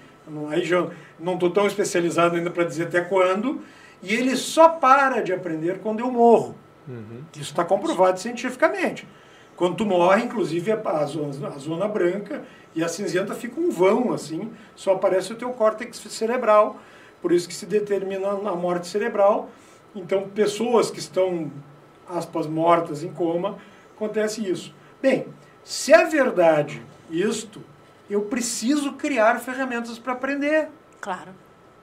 C: aí já não estou tão especializado ainda para dizer até quando, e ele só para de aprender quando eu morro. Uhum. Isso está comprovado cientificamente. Quando tu morre, inclusive, a zona, a zona branca e a cinzenta fica um vão, assim, só aparece o teu córtex cerebral, por isso que se determina a morte cerebral. Então, pessoas que estão, aspas, mortas em coma, acontece isso. Bem, se é verdade isto, eu preciso criar ferramentas para aprender.
A: Claro.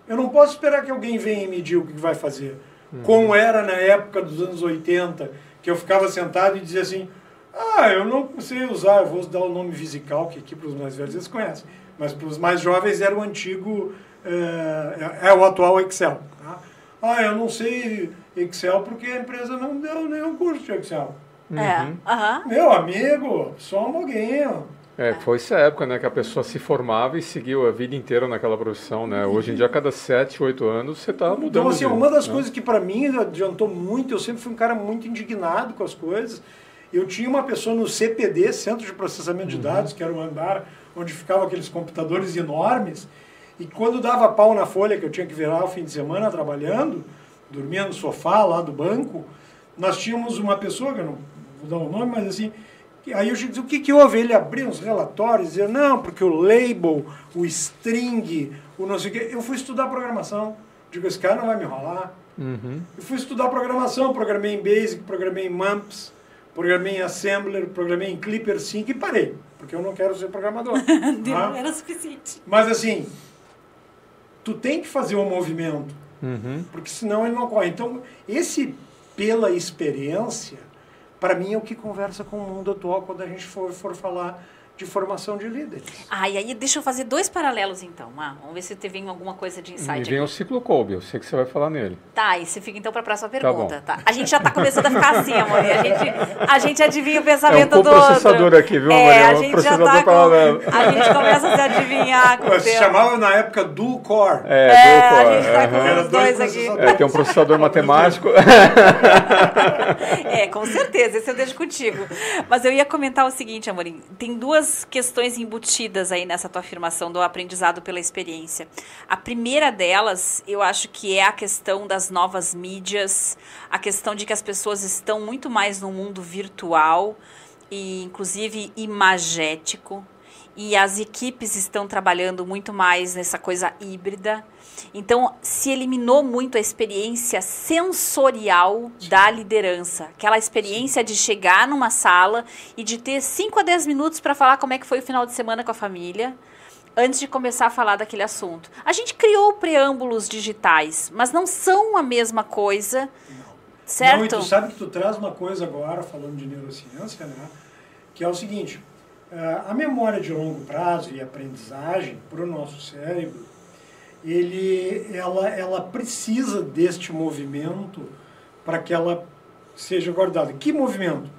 C: Eu não posso esperar que alguém venha e me diga o que vai fazer. Uhum. Como era na época dos anos 80, que eu ficava sentado e dizia assim: Ah, eu não sei usar, eu vou dar o nome Visical, que aqui para os mais velhos eles conhecem, mas para os mais jovens era o antigo, é, é o atual Excel. Tá? Ah, eu não sei Excel porque a empresa não deu nenhum curso de Excel.
A: É. Uhum.
C: Meu amigo, só um pouquinho.
B: É, foi essa época, né, que a pessoa se formava e seguiu a vida inteira naquela profissão, né? Hoje em dia, a cada 7, 8 anos, você está mudando. Então,
C: assim, uma das né? coisas que para mim adiantou muito, eu sempre fui um cara muito indignado com as coisas. Eu tinha uma pessoa no CPD, Centro de Processamento de uhum. Dados, que era um andar onde ficavam aqueles computadores enormes, e quando dava pau na folha que eu tinha que virar o fim de semana trabalhando, dormia no sofá lá do banco, nós tínhamos uma pessoa, que eu não vou dar o um nome, mas assim, aí eu disse, o que, que houve? Ele abriu uns relatórios, dizia, não, porque o label, o string, o não sei o quê. Eu fui estudar programação. Digo, esse cara não vai me enrolar. Uhum. Eu fui estudar programação, programei em Basic, programei em Mumps, programei em Assembler, programei em Clipper 5 e parei, porque eu não quero ser programador.
A: não era suficiente.
C: Mas assim, tu tem que fazer um movimento, uhum. porque senão ele não corre. Então, esse pela experiência para mim é o que conversa com o mundo atual quando a gente for, for falar de formação de líderes.
A: Ah, e aí deixa eu fazer dois paralelos então. Ah, vamos ver se teve alguma coisa de insight.
B: E vem o ciclo Kolbe, eu sei que você vai falar nele.
A: Tá, e você fica então para a próxima tá pergunta. Tá, tá, A gente já está começando a ficar assim, amor. A gente, a gente adivinha o pensamento é um do outro.
B: processador aqui, viu,
A: é, Maria? A gente já tá com, A gente começa a se adivinhar com
C: Se chamava na época do core.
A: É, é core. a gente está com os dois, dois aqui.
B: É, tem um processador matemático.
A: é, com certeza, esse eu deixo contigo. Mas eu ia comentar o seguinte, Amorim. Tem duas questões embutidas aí nessa tua afirmação do aprendizado pela experiência. A primeira delas, eu acho que é a questão das novas mídias, a questão de que as pessoas estão muito mais no mundo virtual e inclusive imagético e as equipes estão trabalhando muito mais nessa coisa híbrida. Então, se eliminou muito a experiência sensorial Sim. da liderança. Aquela experiência Sim. de chegar numa sala e de ter 5 a 10 minutos para falar como é que foi o final de semana com a família, antes de começar a falar daquele assunto. A gente criou preâmbulos digitais, mas não são a mesma coisa. Não. Certo? Não, e
C: tu sabe que tu traz uma coisa agora, falando de neurociência, né? Que é o seguinte, a memória de longo prazo e aprendizagem para o nosso cérebro ele, ela, ela precisa deste movimento para que ela seja guardada. Que movimento?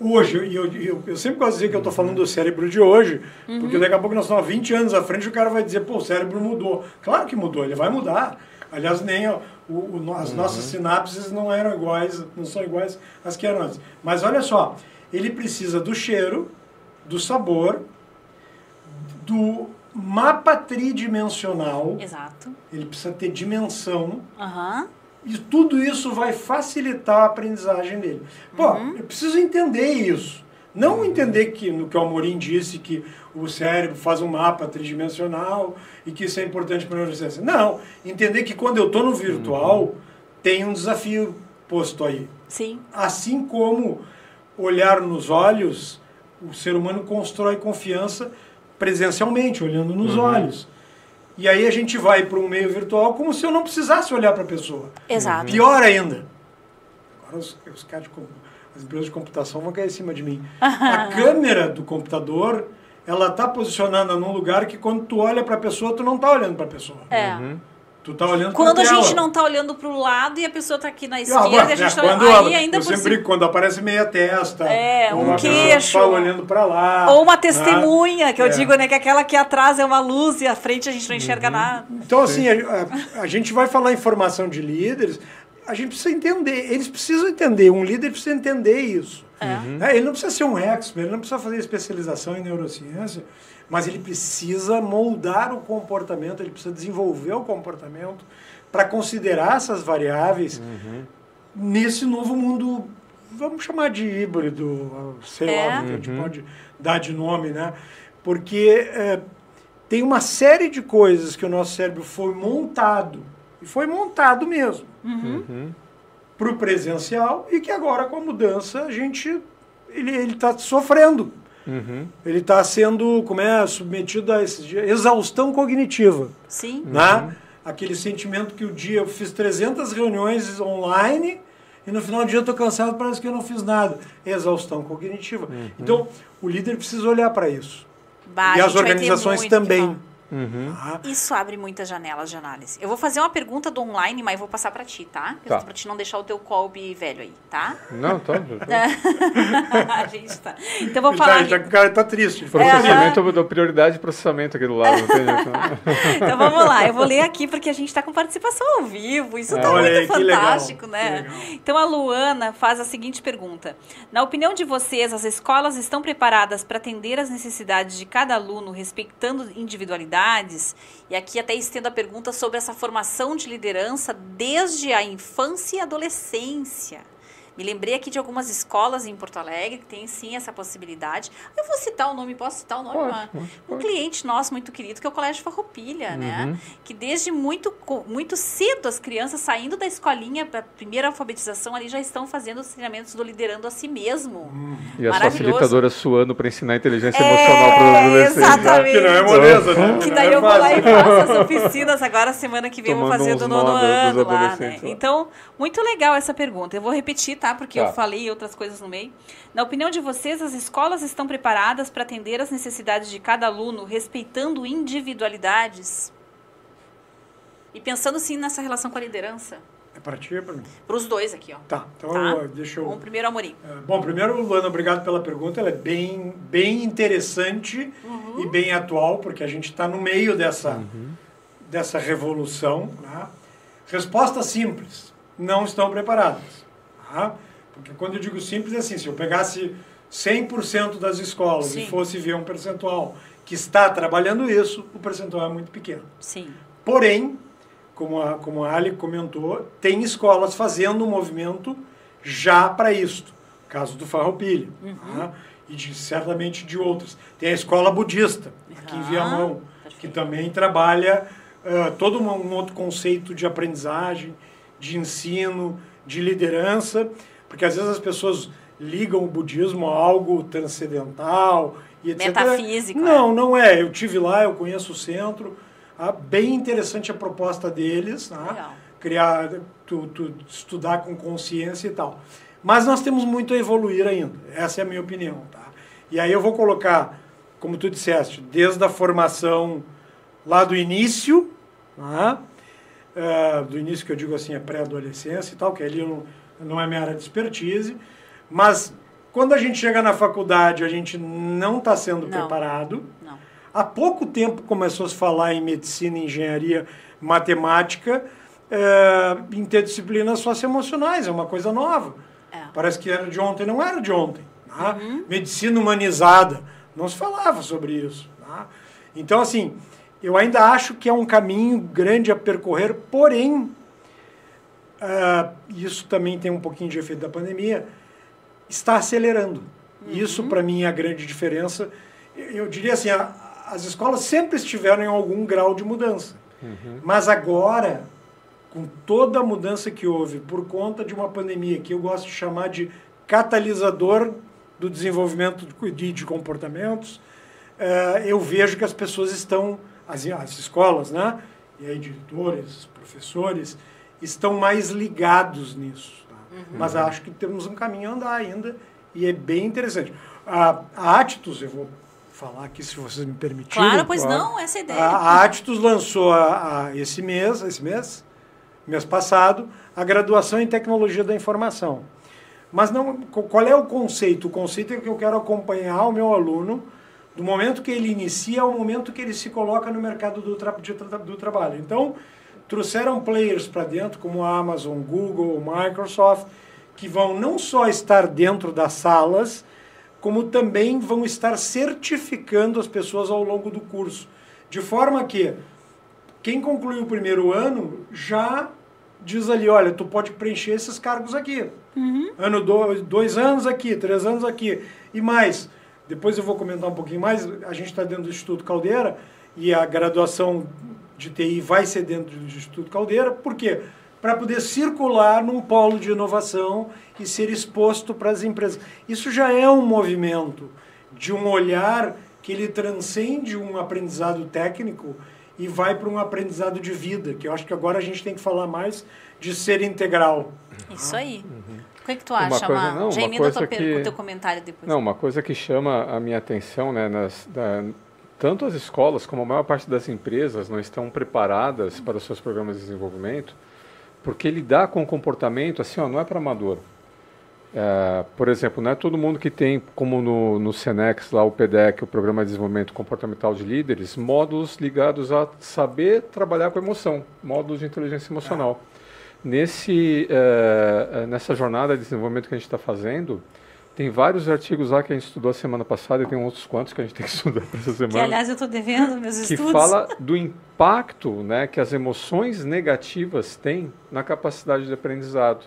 C: Hoje, e eu, eu, eu, sempre gosto de dizer que eu estou falando do cérebro de hoje, uhum. porque daqui a pouco nós estamos 20 anos à frente e o cara vai dizer, pô, o cérebro mudou. Claro que mudou, ele vai mudar. Aliás, nem o, o, as uhum. nossas sinapses não eram iguais, não são iguais às que eram antes. Mas olha só, ele precisa do cheiro, do sabor, do mapa tridimensional.
A: Exato.
C: Ele precisa ter dimensão.
A: Uhum.
C: E tudo isso vai facilitar a aprendizagem dele. Pô, uhum. eu preciso entender isso. Não entender que, no que o Amorim disse, que o cérebro faz um mapa tridimensional e que isso é importante para a neurociência. Não. Entender que quando eu estou no virtual, uhum. tem um desafio posto aí.
A: Sim.
C: Assim como olhar nos olhos, o ser humano constrói confiança presencialmente, olhando nos uhum. olhos. E aí a gente vai para um meio virtual como se eu não precisasse olhar para a pessoa.
A: Exato.
C: Pior ainda. Agora os, os caras de, as empresas de computação vão cair em cima de mim. a câmera do computador, ela está posicionada num lugar que quando tu olha para a pessoa, tu não está olhando para a pessoa.
A: É. Uhum.
C: Tu tá olhando
A: Quando a gente não tá olhando pro lado e a pessoa tá aqui na esquerda, ah, a gente é, tá olhando. Aí ainda
C: eu sempre quando aparece meia testa.
A: É, um queixo.
C: Tá olhando para lá.
A: Ou uma né? testemunha, né? que eu é. digo, né? Que aquela que atrás é uma luz e a frente a gente não enxerga uhum. nada.
C: Então, assim, a, a, a gente vai falar em formação de líderes. a gente precisa entender, eles precisam entender, um líder precisa entender isso. É, Ele não precisa ser um expert, ele não precisa fazer especialização em neurociência, mas ele precisa moldar o comportamento, ele precisa desenvolver o comportamento para considerar essas variáveis nesse novo mundo, vamos chamar de híbrido, sei
A: É.
C: lá, o que a gente pode dar de nome, né? Porque é, tem uma série de coisas que o nosso cérebro foi montado, e foi montado mesmo, para o presencial, e que agora com a mudança a gente, ele está sofrendo.
B: Uhum.
C: Ele está sendo, como é, submetido a esse dia, exaustão cognitiva
A: Sim.
C: né? Aquele sentimento que o dia eu fiz 300 reuniões online e no final do dia eu estou cansado, parece que eu não fiz nada. Exaustão cognitiva. Então, o líder precisa olhar para isso.
A: Bah,
C: e as organizações também.
B: Uhum.
C: tá?
A: Isso abre muitas janelas de análise. Eu vou fazer uma pergunta do online, mas vou passar pra ti, tá?
B: Tá.
A: Pra te não deixar o teu colbe velho aí, tá?
B: Não, tá.
A: a gente tá. Então vou falar.
C: tá, ele tá- o cara está triste.
A: É,
B: Processamento, eu dou prioridade de processamento aqui do lado.
A: Então vamos lá, eu vou ler aqui porque a gente está com participação ao vivo. Isso
B: É.
A: tá
C: Olha
A: muito
C: aí, que legal,
A: fantástico, né?
C: legal.
A: Então a Luana faz a seguinte pergunta: Na opinião de vocês, as escolas estão preparadas para atender às necessidades de cada aluno, respeitando individualidades? E aqui até estendo a pergunta sobre essa formação de liderança desde a infância e adolescência. Me lembrei aqui de algumas escolas em Porto Alegre que têm sim essa possibilidade. Eu vou citar o nome, posso citar o nome?
B: Pode, pode,
A: um
B: pode.
A: cliente nosso muito querido, que é o Colégio Farroupilha, né?
B: Uhum.
A: Que desde muito, muito cedo as crianças saindo da escolinha para a primeira alfabetização ali já estão fazendo os treinamentos do liderando a si mesmo.
B: E as facilitadoras suando para ensinar inteligência
A: É,
B: emocional para os adolescentes. né?
A: exatamente.
C: Que não é moleza, né?
A: Que daí
C: é
A: eu vou lá e faço as oficinas agora, semana que vem eu vou
B: Tomando
A: fazer do nono ano lá, né? Então, muito legal essa pergunta. Eu vou repetir, tá? Porque
B: Tá.
A: eu falei outras coisas no meio. Na opinião de vocês, as escolas estão preparadas para atender às necessidades de cada aluno, respeitando individualidades? E pensando sim nessa relação com a liderança.
C: É para ti ou para mim?
A: Para os dois aqui, ó.
C: Tá, então
A: Tá?
C: eu- deixa eu...
A: Bom, primeiro Amorim.
C: É, Bom, primeiro, Luana, obrigado pela pergunta. Ela é bem, bem interessante e bem atual, porque a gente está no meio dessa, dessa revolução. né? Resposta simples: não estão preparadas. Tá? Porque quando eu digo simples, é assim: se eu pegasse 100% das escolas
A: Sim.
C: e fosse ver um percentual que está trabalhando isso, o percentual é muito pequeno.
A: Sim.
C: Porém, como a, como a Ali comentou, tem escolas fazendo um movimento já para isto. Caso do Farroupilha. tá? E de, certamente de outras. Tem a escola budista, aqui em
A: Ah,
C: Viamão, que
A: perfeito.
C: também trabalha ah, todo um, um outro conceito de aprendizagem, de ensino, de liderança, porque às vezes as pessoas ligam o budismo a algo transcendental e etc.
A: Metafísico,
C: Não, não é. Eu tive lá, eu conheço o centro. Ah, bem interessante a proposta deles, né? Criar, tu, tu estudar com consciência e tal. Mas nós temos muito a evoluir ainda. Essa é a minha opinião, tá? E aí eu vou colocar, como tu disseste, desde a formação lá do início, né? Ah, do início que eu digo assim, a pré-adolescência e tal, que ali não, não é minha área de expertise, mas quando a gente chega na faculdade, a gente não está sendo
A: Não.
C: preparado.
A: Não.
C: Há pouco tempo começou a se falar em medicina, engenharia, matemática, é, interdisciplinas socioemocionais, é uma coisa nova.
A: É.
C: Parece que era de ontem, não era de ontem. tá? Medicina humanizada, não se falava sobre isso. tá? Então, assim, eu ainda acho que é um caminho grande a percorrer, porém, ah, isso também tem um pouquinho de efeito da pandemia, está acelerando. Isso, para mim, é a grande diferença. Eu diria assim, a- as escolas sempre estiveram em algum grau de mudança. Mas agora, com toda a mudança que houve por conta de uma pandemia que eu gosto de chamar de catalisador do desenvolvimento de- de, comportamentos, eh, eu vejo que as pessoas estão, as, as escolas, né? E aí diretores, professores, estão mais ligados nisso. tá? Mas acho que temos um caminho a andar ainda e é bem interessante. A, a Atitudes, eu vou falar aqui se vocês me permitirem.
A: Claro, pois não, essa é a ideia.
C: A, a Atitudes lançou a, a- esse mês, esse mês, mês passado, a graduação em tecnologia da informação. Mas não, qual é o conceito? O conceito é que eu quero acompanhar o meu aluno do momento que ele inicia ao momento que ele se coloca no mercado do, tra- tra- do trabalho. Então, trouxeram players para dentro, como a Amazon, Google, Microsoft, que vão não só estar dentro das salas, como também vão estar certificando as pessoas ao longo do curso. De forma que quem concluiu o primeiro ano já diz ali, olha, tu pode preencher esses cargos aqui.
A: Uhum.
C: Ano dois anos aqui, três anos aqui. E mais, depois eu vou comentar um pouquinho mais, a gente está dentro do Instituto Caldeira e a graduação de TI vai ser dentro do Instituto Caldeira, por quê? Para poder circular num polo de inovação e ser exposto para as empresas. Isso já é um movimento de um olhar que ele transcende um aprendizado técnico e vai para um aprendizado de vida, que eu acho que agora a gente tem que falar mais de ser integral.
A: Isso aí. Uhum. O que, que tu acha,
B: coisa, Mar?
A: não, Já emenda o que... teu comentário depois.
B: Não, uma coisa que chama a minha atenção, né, nas, da, tanto as escolas como a maior parte das empresas não estão preparadas para os seus programas de desenvolvimento, porque lidar com o comportamento, assim, ó, não é para amador. É, por exemplo, não é todo mundo que tem, como no, no Senex, lá o PDEC, o Programa de Desenvolvimento Comportamental de Líderes, módulos ligados a saber trabalhar com emoção, módulos de inteligência emocional. Nesse, é, é nessa jornada de desenvolvimento que a gente está fazendo, tem vários artigos lá que a gente estudou a semana passada e tem outros quantos que a gente tem que estudar para essa semana.
A: Que, aliás, eu estou devendo meus
B: que
A: estudos.
B: Que fala do impacto né, que as emoções negativas têm na capacidade de aprendizado.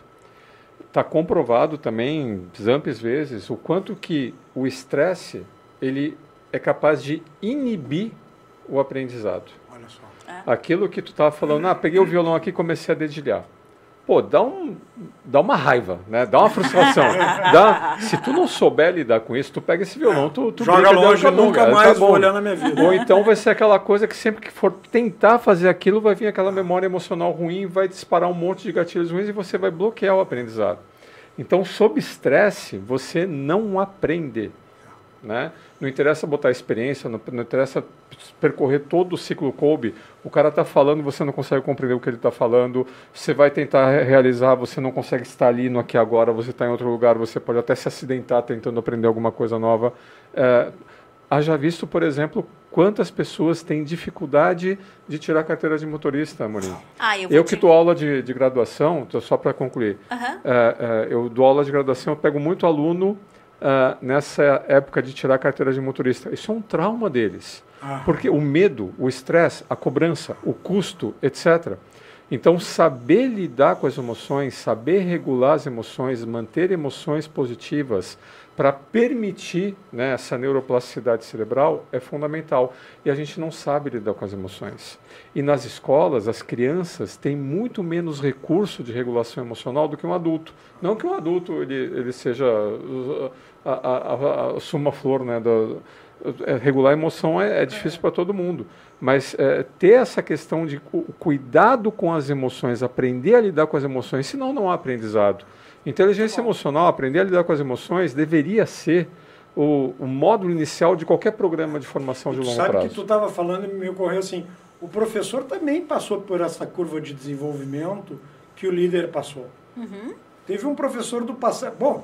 B: Está comprovado também, amplas vezes, o quanto que o estresse ele é capaz de inibir o aprendizado.
C: Olha só.
B: É. Aquilo que tu estava falando, ah, peguei o violão aqui e comecei a dedilhar pô, dá, um, dá uma raiva, né? Dá uma frustração. dá, se tu não souber lidar com isso, tu pega esse violão, tu, tu
C: joga longe, eu nunca mais tá vou olhar na minha vida.
B: Ou então vai ser aquela coisa que sempre que for tentar fazer aquilo, vai vir aquela memória emocional ruim, vai disparar um monte de gatilhos ruins e você vai bloquear o aprendizado. Então, sob estresse, você não aprende. Né? Não interessa botar experiência, não, não interessa percorrer todo o ciclo Kolbe. O cara está falando, você não consegue compreender o que ele está falando. Você vai tentar realizar, você não consegue estar ali no aqui agora. Você está em outro lugar, você pode até se acidentar tentando aprender alguma coisa nova. É, haja visto, por exemplo, quantas pessoas têm dificuldade de tirar carteira de motorista, Amorim.
A: Ah, eu,
B: eu que dou aula de, de graduação, só para concluir,
A: uhum.
B: é, é, eu dou aula de graduação, eu pego muito aluno uh, nessa época de tirar a carteira de motorista. Isso é um trauma deles. Ah. Porque o medo, o estresse, a cobrança, o custo, etc. Então, saber lidar com as emoções, saber regular as emoções, manter emoções positivas para permitir né, essa neuroplasticidade cerebral é fundamental. E a gente não sabe lidar com as emoções. E nas escolas, as crianças têm muito menos recurso de regulação emocional do que um adulto. Não que um adulto ele, ele seja a, a, a, suma flor, né? Do, é, regular a emoção é, é difícil para todo mundo, mas é, ter essa questão de cuidado com as emoções, aprender a lidar com as emoções, senão não há aprendizado. Inteligência emocional, aprender a lidar com as emoções, deveria ser o, o módulo inicial de qualquer programa de formação de longo
C: sabe
B: prazo.
C: Sabe que tu estava falando e me ocorreu assim, o professor também passou por essa curva de desenvolvimento que o líder passou.
A: Uhum.
C: Teve um professor do passado, bom,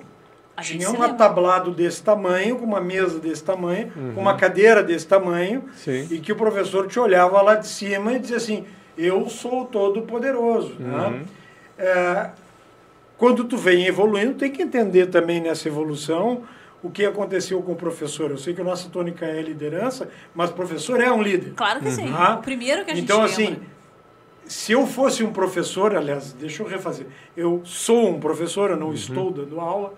C: tinha um tablado desse tamanho, com uma mesa desse tamanho, uhum. com uma cadeira desse tamanho,
B: Sim.
C: e que o professor te olhava lá de cima e dizia assim, eu sou todo poderoso. Né? Uhum. Né? É, quando tu vem evoluindo, tem que entender também nessa evolução o que aconteceu com o professor. Eu sei que a nossa tônica é liderança, mas o professor é um líder.
A: Claro que sim. Uhum. O primeiro que a gente
C: Então,
A: lembra.
C: assim, se eu fosse um professor, aliás, deixa eu refazer, eu sou um professor, eu não uhum. estou dando aula,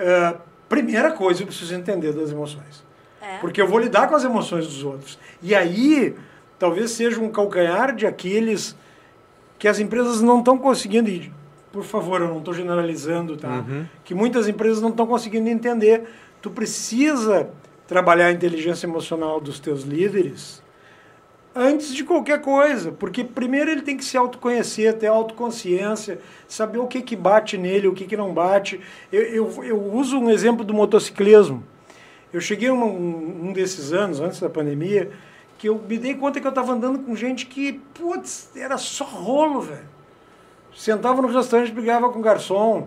C: é, primeira coisa, eu preciso entender das emoções.
A: É.
C: Porque eu vou lidar com as emoções dos outros. E aí, talvez seja um calcanhar de aqueles que as empresas não estão conseguindo, e, por favor, eu não estou generalizando, tá?
B: Uhum.
C: Que muitas empresas não estão conseguindo entender. Tu precisa trabalhar a inteligência emocional dos teus líderes antes de qualquer coisa, porque primeiro ele tem que se autoconhecer, ter autoconsciência, saber o que, que bate nele, o que, que não bate. Eu, eu, eu uso um exemplo do motociclismo. Eu cheguei um, um desses anos, antes da pandemia, que eu me dei conta que eu estava andando com gente que, putz, era só rolo, velho. Sentava no restaurante, brigava com o garçom,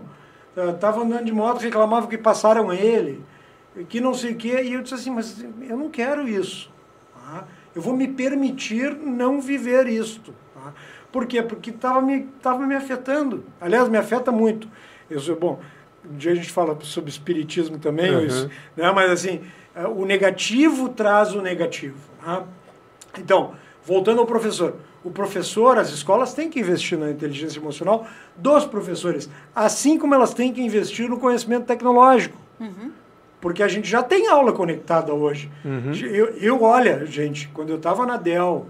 C: estava andando de moto, reclamava que passaram ele, que não sei o quê, e eu disse assim, mas eu não quero isso. Tá? Eu vou me permitir não viver isto. Tá? Por quê? Porque estava me, tava me afetando. Aliás, me afeta muito. Eu sou, bom, um dia a gente fala sobre espiritismo também,
B: Uhum.
C: isso, né? mas assim, eh, o negativo traz o negativo. tá? Então, voltando ao professor. O professor, as escolas têm que investir na inteligência emocional dos professores, assim como elas têm que investir no conhecimento tecnológico. Porque a gente já tem aula conectada hoje. Eu, eu, olha, gente, quando eu estava na Dell,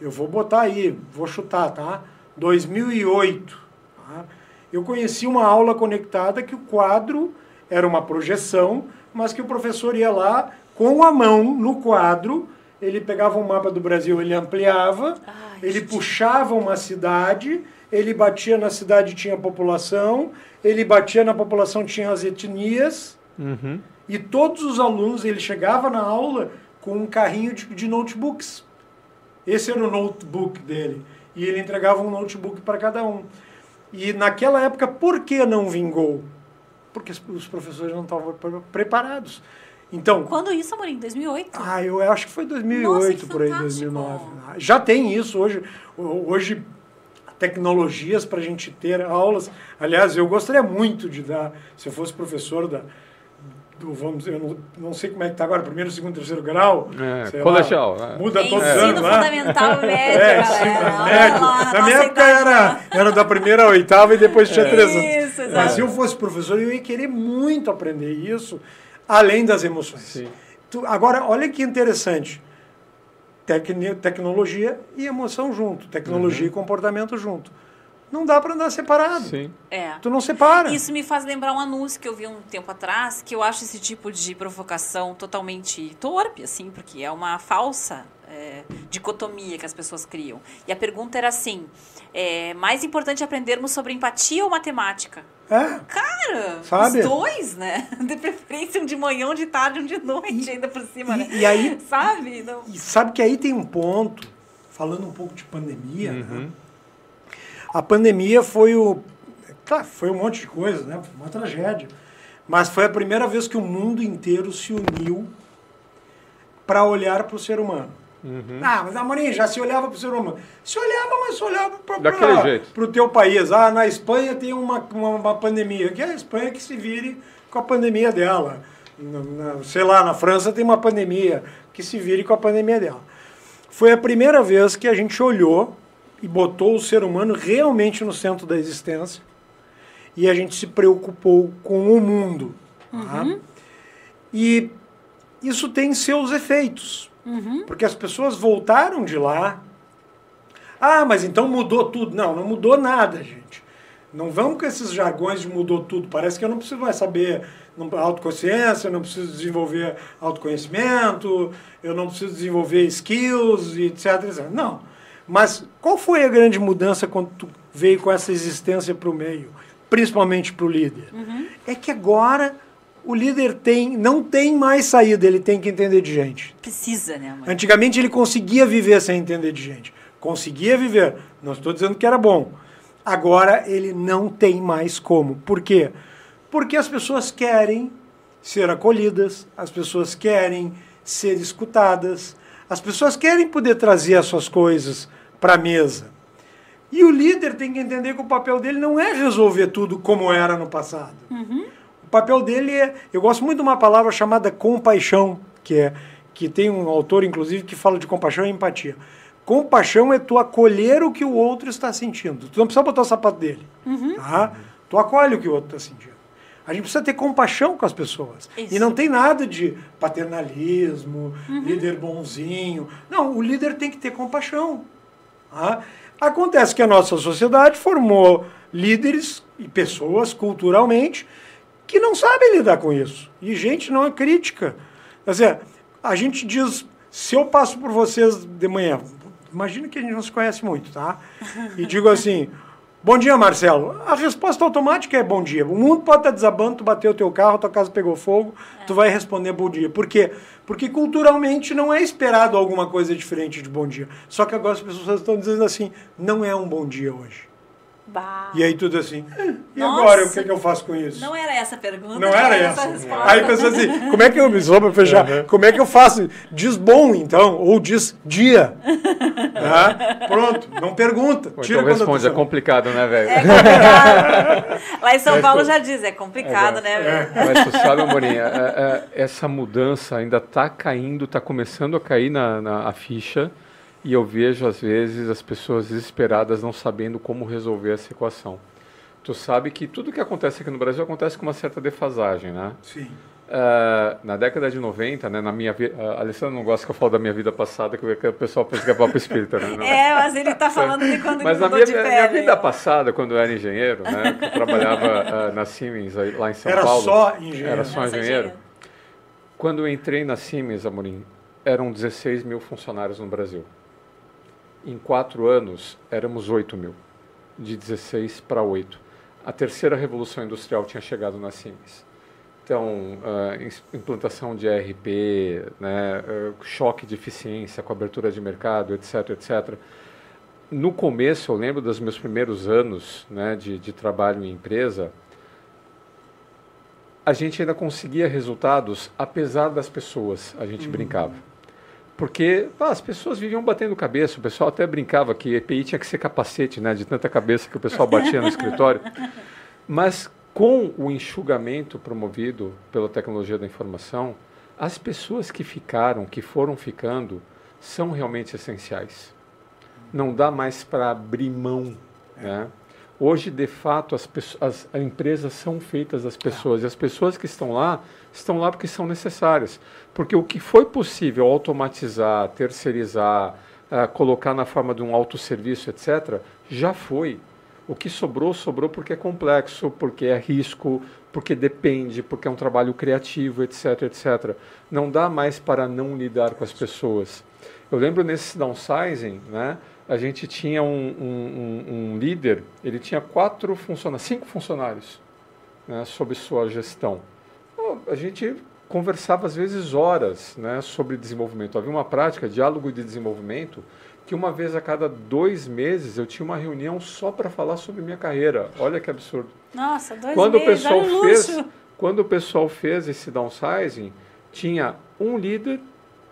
C: eu vou botar aí, vou chutar, tá? 2008. Tá? Eu conheci uma aula conectada que o quadro era uma projeção, mas que o professor ia lá com a mão no quadro, ele pegava um mapa do Brasil, ele ampliava,
A: Ai,
C: ele
A: gente.
C: puxava uma cidade, ele batia na cidade tinha população, ele batia na população tinha as etnias,
B: Uhum.
C: e todos os alunos, ele chegava na aula com um carrinho de, de notebooks. Esse era o notebook dele. E ele entregava um notebook para cada um. E naquela época, por que não vingou? Porque os- professores não estavam pre- preparados. Então,
A: Quando isso, Amorim? 2008?
C: ah, eu acho que foi 2008,
A: Nossa, que
C: por aí,
A: fantástico.
C: 2009. Já tem isso hoje. Ho- Hoje, tecnologias para a gente ter aulas. Aliás, eu gostaria muito de dar, se eu fosse professor da, do, vamos eu não, não sei como é que está agora, primeiro, segundo, terceiro grau.
B: É,
C: sei lá,
B: colegial, é.
C: Muda
A: É
C: todos os
A: ensino
C: anos, né?
A: fundamental médio,
C: É,
A: galera.
C: ensino médio.
A: lá,
C: Na minha época era, era da primeira à oitava e depois tinha três anos.
A: Isso,
C: Mas
A: exato.
C: se eu fosse professor, eu ia querer muito aprender isso, além das emoções.
B: Sim.
C: Tu- agora, olha que interessante. Tecni- tecnologia e emoção junto. Tecnologia e comportamento junto. Não dá para andar separado.
B: Sim.
A: É.
C: Tu não separa.
A: Isso me faz lembrar um anúncio que eu vi um tempo atrás, que eu acho esse tipo de provocação totalmente torpe, assim, porque é uma falsa é, dicotomia que as pessoas criam. E a pergunta era assim: é mais importante aprendermos sobre empatia ou matemática?
C: É.
A: Cara,
C: Sabe?
A: os dois, né? De preferência um de manhã, um de tarde, um de noite, ainda por cima,
C: e-
A: né?
C: e aí-
A: Sabe? Não...
C: E sabe que aí tem um ponto, falando um pouco de pandemia, né? A pandemia foi o. Claro, foi um monte de coisa, né? Uma tragédia. Mas foi a primeira vez que o mundo inteiro se uniu para olhar para o ser humano. Ah, mas Amorim, já se olhava para o ser humano. Se olhava, mas se olhava para o teu país. Ah, na Espanha tem uma, uma, uma pandemia. Que é a Espanha que se vire com a pandemia dela. Na- na- sei lá, na França tem uma pandemia. Que se vire com a pandemia dela. Foi a primeira vez que a gente olhou e botou o ser humano realmente no centro da existência e a gente se preocupou com o mundo. tá? E isso tem seus efeitos, porque as pessoas voltaram de lá. Ah, mas então mudou tudo. Não, não mudou nada, gente. Não vamos com esses jargões de mudou tudo. Parece que eu não preciso mais saber não- autoconsciência, eu não preciso desenvolver autoconhecimento, eu não preciso desenvolver skills, etc, etc. Não. Mas qual foi a grande mudança quando tu veio com essa existência para o meio, principalmente para o líder? É que agora o líder tem, não tem mais saída, ele tem que entender de gente.
A: Precisa, né, mãe?
C: Antigamente ele conseguia viver sem entender de gente. Conseguia viver. Não estou dizendo que era bom. Agora ele não tem mais como. Por quê? Porque as pessoas querem ser acolhidas, as pessoas querem ser escutadas, as pessoas querem poder trazer as suas coisas para a mesa. E o líder tem que entender que o papel dele não é resolver tudo como era no passado. O papel dele é. Eu gosto muito de uma palavra chamada compaixão, que é que tem um autor, inclusive, que fala de compaixão e empatia. Compaixão é tu acolher o que o outro está sentindo. Tu não precisa botar o sapato dele. Tá? Tu acolhe o que o outro está sentindo. A gente precisa ter compaixão com as pessoas.
A: Isso.
C: E não tem nada de paternalismo, líder bonzinho. Não, o líder tem que ter compaixão. Acontece que a nossa sociedade formou líderes e pessoas culturalmente que não sabem lidar com isso. E gente não é crítica. Quer dizer, a gente diz, se eu passo por vocês de manhã, imagina que a gente não se conhece muito, tá? E digo assim, bom dia, Marcelo. A resposta automática é bom dia. O mundo pode estar desabando, tu bateu o teu carro, tua casa pegou fogo, tu vai responder bom dia. Por quê? Porque culturalmente não é esperado alguma coisa diferente de bom dia. Só que agora as pessoas estão dizendo assim, não é um bom dia hoje.
A: Bah.
C: E aí tudo assim, e
A: Nossa.
C: agora o que, é que eu faço com isso?
A: Não era essa a pergunta.
C: Não era
A: essa a
C: essa.
A: resposta.
C: Aí pensou assim, como é que eu me sou para fechar? Como é que eu faço? Diz bom, então, ou diz dia. Pronto, não pergunta.
B: Ou
C: Tira
B: então responde, é complicado, né, velho?
A: É complicado. Lá em São Paulo já diz, é complicado, né? velho?
B: Mas tu sabe, Amorim, é- é- essa mudança ainda está caindo, está começando a cair na, na a ficha e eu vejo, às vezes, as pessoas desesperadas não sabendo como resolver essa equação. Tu sabe que tudo que acontece aqui no Brasil acontece com uma certa defasagem, né?
C: Sim.
B: Ah, na década de 90, né, na minha vida, a Alessandra não gosta que eu falo da minha vida passada, que o pessoal pensa que é papo espírita, né? Não.
A: É, mas ele tá falando de quando
B: Mas
A: ele
B: na
A: mudou
B: minha,
A: de
B: minha
A: pé.
B: vida
A: né?
B: passada, quando eu era engenheiro, né, que eu trabalhava ah, na Siemens, aí, lá em São
C: Era
B: Paulo.
C: só engenheiro.
B: Era só
A: Nossa,
B: engenheiro. Quando eu entrei na Siemens, Amorim, eram 16 mil funcionários no Brasil. Em quatro anos, éramos 8 mil. De 16 para 8. A terceira revolução industrial tinha chegado na Siemens. Então, ins- implantação de ERP, né, ah, choque de eficiência com abertura de mercado, etc, etc. No começo, eu lembro dos meus primeiros anos né, de, de trabalho em empresa, a gente ainda conseguia resultados apesar das pessoas, a gente brincava. Porque ah, as pessoas viviam batendo cabeça, o pessoal até brincava que EPI tinha que ser capacete, né, de tanta cabeça que o pessoal batia no escritório. Mas com o enxugamento promovido pela tecnologia da informação, as pessoas que ficaram, que foram ficando, são realmente essenciais. Não dá mais para abrir mão. Né? Hoje, de fato, as, as- as empresas são feitas das pessoas. E as pessoas que estão lá, estão lá porque são necessárias. Porque o que foi possível automatizar, terceirizar, ah, colocar na forma de um autosserviço, etc., já foi. O que sobrou, sobrou porque é complexo, porque é risco, porque depende, porque é um trabalho criativo, etc, etc. Não dá mais para não lidar com as pessoas. Eu lembro nesse downsizing, né, a gente tinha um, um- um- líder, ele tinha quatro funcionários, cinco funcionários né, sob sua gestão. Então, A gente conversava às vezes horas né, sobre desenvolvimento. Havia uma prática, diálogo de desenvolvimento, que uma vez a cada dois meses eu tinha uma reunião só para falar sobre minha carreira. Olha que absurdo.
A: Nossa, dois
B: Quando o
A: meses,
B: pessoal
A: olha o
B: fez,
A: luxo.
B: quando o pessoal fez esse downsizing, tinha um líder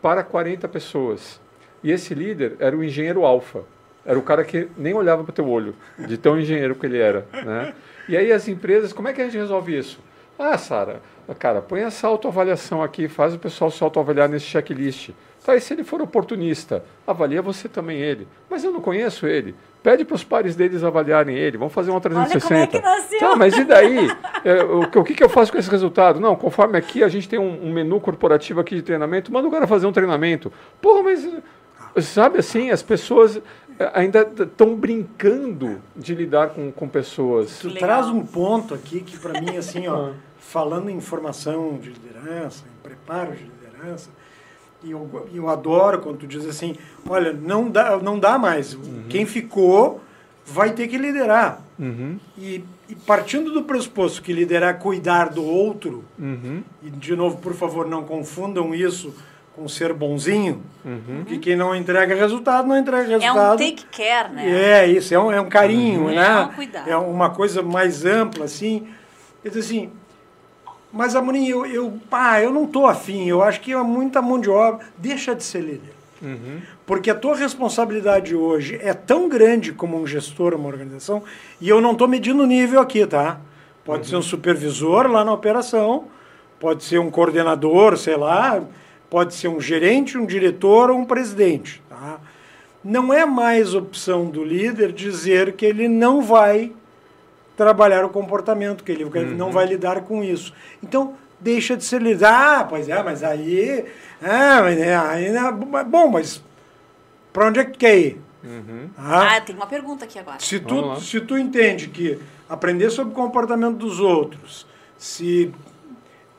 B: para 40 pessoas. E esse líder era o engenheiro alfa. Era o cara que nem olhava para o teu olho, de tão engenheiro que ele era. Né? E aí as empresas, como é que a gente resolve isso? Ah, Sara, cara, põe essa autoavaliação aqui, faz o pessoal se autoavaliar nesse checklist. Tá, e se ele for oportunista, avalia você também ele. Mas eu não conheço ele. Pede para os pares deles avaliarem ele. Vamos fazer uma
A: Olha como é
B: 360.
A: que nasceu.
B: Tá, mas e daí? É, o, que- o que, que eu faço com esse resultado? Não, conforme aqui a gente tem um, um menu corporativo aqui de treinamento, manda o cara fazer um treinamento. Porra, mas sabe assim, as pessoas eh, ainda estão brincando de lidar com, com pessoas.
C: Tu
A: Legal.
C: traz um ponto aqui que para mim assim, ó, falando em formação de liderança, em preparo de liderança, e eu, eu adoro quando tu diz assim, olha, não dá, não dá mais. Quem ficou vai ter que liderar.
B: Uhum,
C: E, e partindo do pressuposto que liderar é cuidar do outro,
B: uhum,
C: e de novo, por favor, não confundam isso com ser bonzinho,
B: uhum.
C: porque quem não entrega resultado, não entrega
A: É
C: resultado.
A: um take care, né?
C: É, isso, é um, é um carinho,
A: Uhum.
C: né?
A: É um cuidado.
C: É uma coisa mais ampla, assim. Quer dizer assim, mas Amorim, eu, eu, pá, eu não tô afim, eu acho que é muita mão de obra. Deixa de ser líder.
B: Uhum.
C: Porque a tua responsabilidade hoje é tão grande como um gestor, uma organização, e eu não estou medindo o nível aqui, tá? Pode ser um supervisor lá na operação, pode ser um coordenador, sei lá, pode ser um gerente, um diretor ou um presidente, tá? Não é mais opção do líder dizer que ele não vai trabalhar o comportamento, que ele, que ele não vai lidar com isso. Então, deixa de ser líder. Ah, pois é, mas aí... Ah, mas é, aí não é- bom, mas para onde é que tu quer ir?
B: Uhum.
C: Ah,
A: Ah, tem uma pergunta aqui agora.
C: se, tu, se tu entende que aprender sobre o comportamento dos outros, se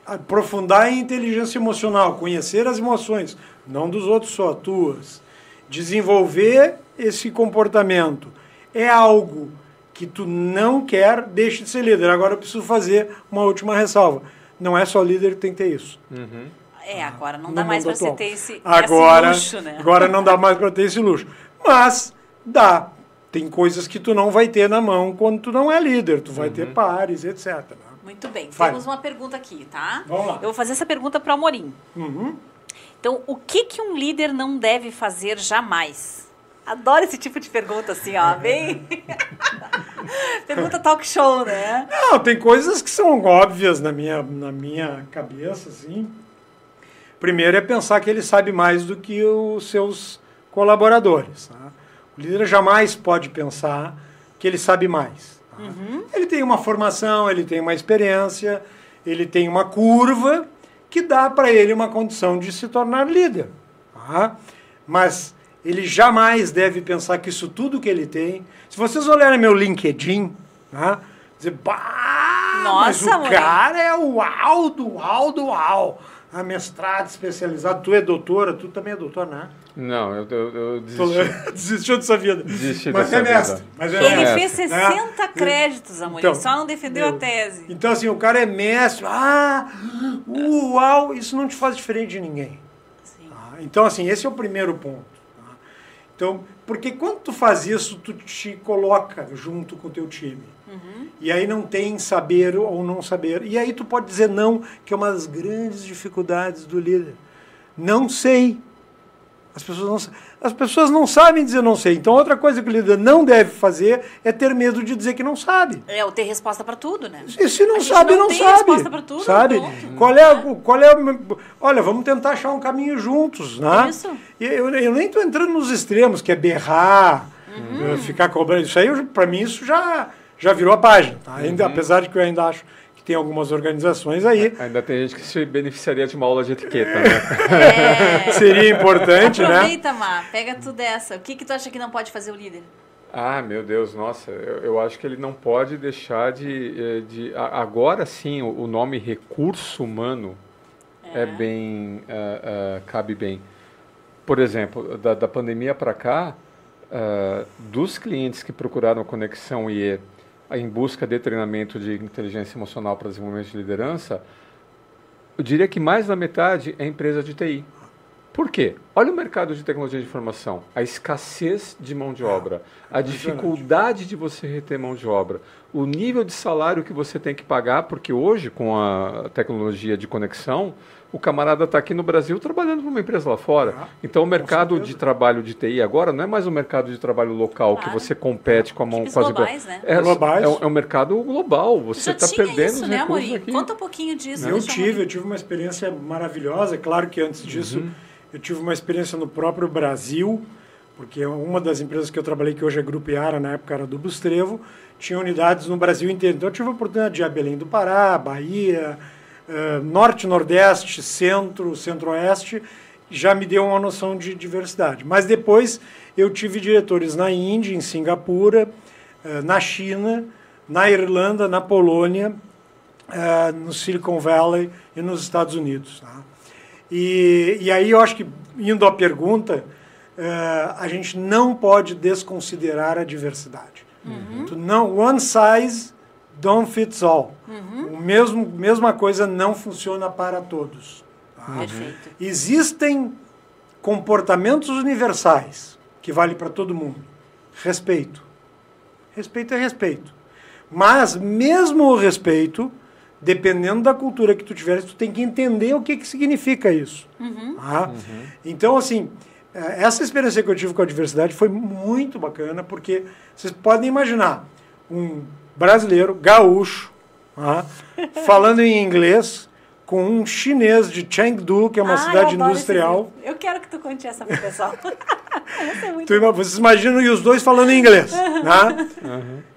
C: aprofundar em inteligência emocional, conhecer as emoções, não dos outros só, tuas, desenvolver esse comportamento é algo que tu não quer, deixe de ser líder. Agora eu preciso fazer uma última ressalva. Não é só líder que tem que ter isso.
B: Uhum.
A: É, agora não
C: no
A: dá mais pra você ter esse,
C: agora,
A: esse luxo, né?
C: Agora não dá mais para ter esse luxo. Mas dá tem coisas que tu não vai ter na mão quando tu não é líder, tu vai ter pares, etc. né?
A: Muito bem.
C: Vai.
A: Temos uma pergunta aqui, tá?
C: Vamos lá.
A: Eu vou fazer essa pergunta para o Amorim.
C: Uhum.
A: Então, o que, que um líder não deve fazer jamais? Adoro esse tipo de pergunta, assim, ó, bem... pergunta talk show, né?
C: Não, tem coisas que são óbvias na minha, na minha cabeça, assim. Primeiro é pensar que ele sabe mais do que os seus colaboradores. tá? O líder jamais pode pensar que ele sabe mais. Tá? Ele tem uma formação, ele tem uma experiência, ele tem uma curva que dá para ele uma condição de se tornar líder. tá? Mas ele jamais deve pensar que isso tudo que ele tem. Se vocês olharem meu LinkedIn, tá? dizer, bah, mas
A: Nossa,
C: o
A: mãe."
C: cara é o uau do uau do uau. A mestrado especializado, tu é doutora, tu também é doutor, né?
B: Não, eu, eu, eu desisti.
C: desistiu dessa vida.
B: Desisti
C: mas
B: dessa
C: é mestre.
B: vida.
C: Mas é
A: Ele
C: mestre.
A: fez
C: né?
A: 60 créditos, Amorim,
C: Então,
A: só não defendeu
C: meu,
A: a tese.
C: Então, assim, o cara é mestre. Ah, uau, isso não te faz diferente de ninguém.
A: Sim.
C: tá? Então, assim, esse é o primeiro ponto. tá? Então, porque quando tu faz isso, tu te coloca junto com o teu time. E aí não tem saber ou não saber. E aí tu pode dizer não, que é uma das grandes dificuldades do líder. Não sei. As pessoas não, as pessoas não sabem dizer não sei. Então, outra coisa que o líder não deve fazer é ter medo de dizer que não sabe.
A: É, eu ter resposta para tudo, né?
C: E se não
A: A gente
C: sabe,
A: não
C: não,
A: tem
C: sabe.
A: resposta pra tudo,
C: sabe?
A: ponto.
C: Qual é, o- qual é. Olha, vamos tentar achar um caminho juntos, né?
A: Isso.
C: E Eu, eu nem estou entrando nos extremos, que é berrar,
A: Uhum.
C: eh, ficar cobrando. Isso aí, para mim, isso já, já virou a página. Tá? Ainda,
A: Uhum.
C: Apesar de que eu ainda acho tem algumas organizações aí.
B: Ainda tem gente que se beneficiaria de uma aula de etiqueta,
C: É.
B: né?
A: É.
C: Seria importante, né?
A: Aproveita, Mar, pega tudo essa. O que, que tu acha que não pode fazer o líder?
B: Ah, meu Deus, nossa, eu, eu acho que ele não pode deixar de. eh, de agora sim, o, o nome recurso humano é, bem. ah, ah, cabe bem. Por exemplo, da, da pandemia para cá, ah, dos clientes que procuraram a Conexão IE em busca de treinamento de inteligência emocional para desenvolvimento de liderança, eu diria que mais da metade é empresa de TI. Por quê? Olha o mercado de tecnologia de informação, a escassez de mão de obra, a dificuldade de você reter mão de obra, o nível de salário que você tem que pagar, porque hoje, com a tecnologia de conexão, o camarada está aqui no Brasil trabalhando para uma empresa lá fora.
C: Ah,
B: Então, o mercado de trabalho de TI agora não é mais um mercado de trabalho local que
A: Claro.
B: você compete com a mão quase
A: globais, né?
B: É,
C: Globais.
B: é, um- é um mercado global. Você está perdendo
A: isso,
B: os
A: né,
B: recursos
A: Amorim?
B: aqui.
A: Conta um pouquinho disso.
C: Eu tive, eu tive uma experiência maravilhosa. É claro que antes disso
B: Uhum.
C: eu tive uma experiência no próprio Brasil, porque uma das empresas que eu trabalhei, que hoje é Grupo Iara, na época era do Bustrevo, tinha unidades no Brasil inteiro. Então eu tive a oportunidade de ir a Belém do Pará, Bahia, eh, Norte, Nordeste, Centro, Centro-Oeste, já me deu uma noção de diversidade. Mas depois eu tive diretores na Índia, em Singapura, eh, na China, na Irlanda, na Polônia, eh, no Silicon Valley e nos Estados Unidos. Tá? E, e aí eu acho que, indo à pergunta, a gente não pode desconsiderar a diversidade. Tu não, one size don't fits all. O mesmo, mesma coisa não funciona para todos. tá?
A: Perfeito.
C: Existem comportamentos universais que vale para todo mundo. Respeito. Respeito é respeito. Mas mesmo o respeito, dependendo da cultura que tu tiveres, tu tem que entender o que, que significa isso. tá? Então, assim, eh, essa experiência que eu tive com a diversidade foi muito bacana, porque vocês podem imaginar um brasileiro, gaúcho, tá? falando em inglês, com um chinês de Chengdu, que é uma
A: Ah,
C: cidade
A: eu
C: industrial.
A: Eu quero que tu conte essa pro pessoal. É
C: ima- vocês imaginam e os dois falando em inglês, né?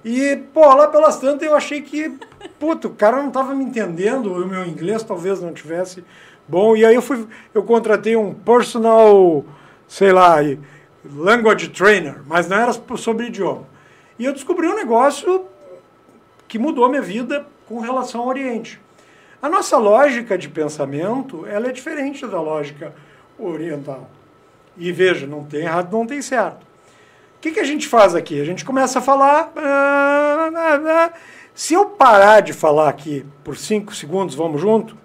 C: E, pô, lá pelas tantas eu achei que, puto, o cara não estava me entendendo, o meu inglês talvez não tivesse bom. E aí eu fui, eu contratei um personal, sei lá, language trainer, mas não era sobre idioma. E eu descobri um negócio que mudou a minha vida com relação ao Oriente. A nossa lógica de pensamento, ela é diferente da lógica oriental. E veja, não tem errado, não tem certo. O que, que a gente faz aqui? A gente começa a falar. ah, ah, ah. Se eu parar de falar aqui por cinco segundos, vamos junto?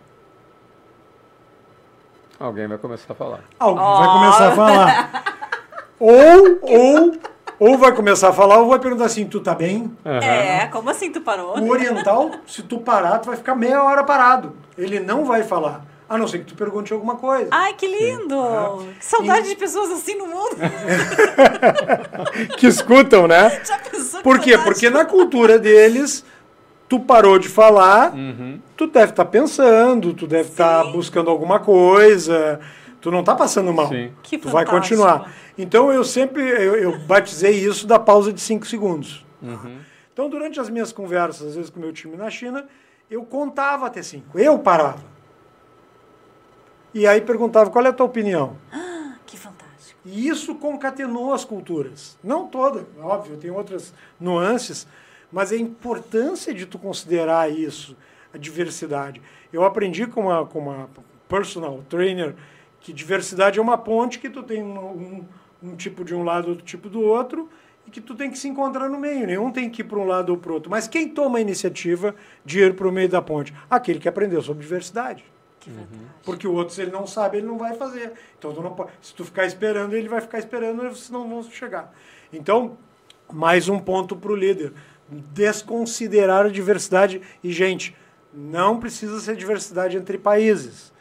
B: Alguém vai começar a falar.
C: Alguém
A: Ó.
C: vai começar a falar. Ou, ou ou vai começar a falar ou vai perguntar assim, tu tá bem?
B: Aham.
A: É, como assim tu parou?
C: O oriental, se tu parar, tu vai ficar meia hora parado. Ele não vai falar. A não ser que tu pergunte alguma coisa.
A: Ai, que lindo! Que saudade de pessoas assim no mundo.
C: Que escutam, né?
A: Já pensou
C: Por quê? Porque na cultura deles, tu parou de falar,
B: Uhum.
C: tu deve estar pensando, tu deve estar buscando alguma coisa, tu não está passando mal.
B: Sim.
A: Que
C: tu vai
A: fantástico.
C: continuar. Então eu sempre eu, eu batizei isso da pausa de 5 segundos.
B: Uhum.
C: Então durante as minhas conversas, às vezes com o meu time na China, eu contava até 5. Eu parava. E aí perguntava, qual é a tua opinião?
A: Que fantástico.
C: E isso concatenou as culturas. Não toda, óbvio, tem outras nuances, mas a importância de tu considerar isso, a diversidade. Eu aprendi com uma, com uma personal trainer que diversidade é uma ponte que tu tem uma- um, um tipo de um lado, outro tipo do outro, e que tu tem que se encontrar no meio. Nenhum tem que ir para um lado ou para o outro. Mas quem toma a iniciativa de ir para o meio da ponte? Aquele que aprendeu sobre diversidade.
A: Fantástico.
C: Porque o outro, se ele não sabe, ele não vai fazer. Então, tu não pode, se tu ficar esperando, ele vai ficar esperando, e vocês não vão chegar. Então, mais um ponto para o líder. Desconsiderar a diversidade. E, gente, não precisa ser diversidade entre países.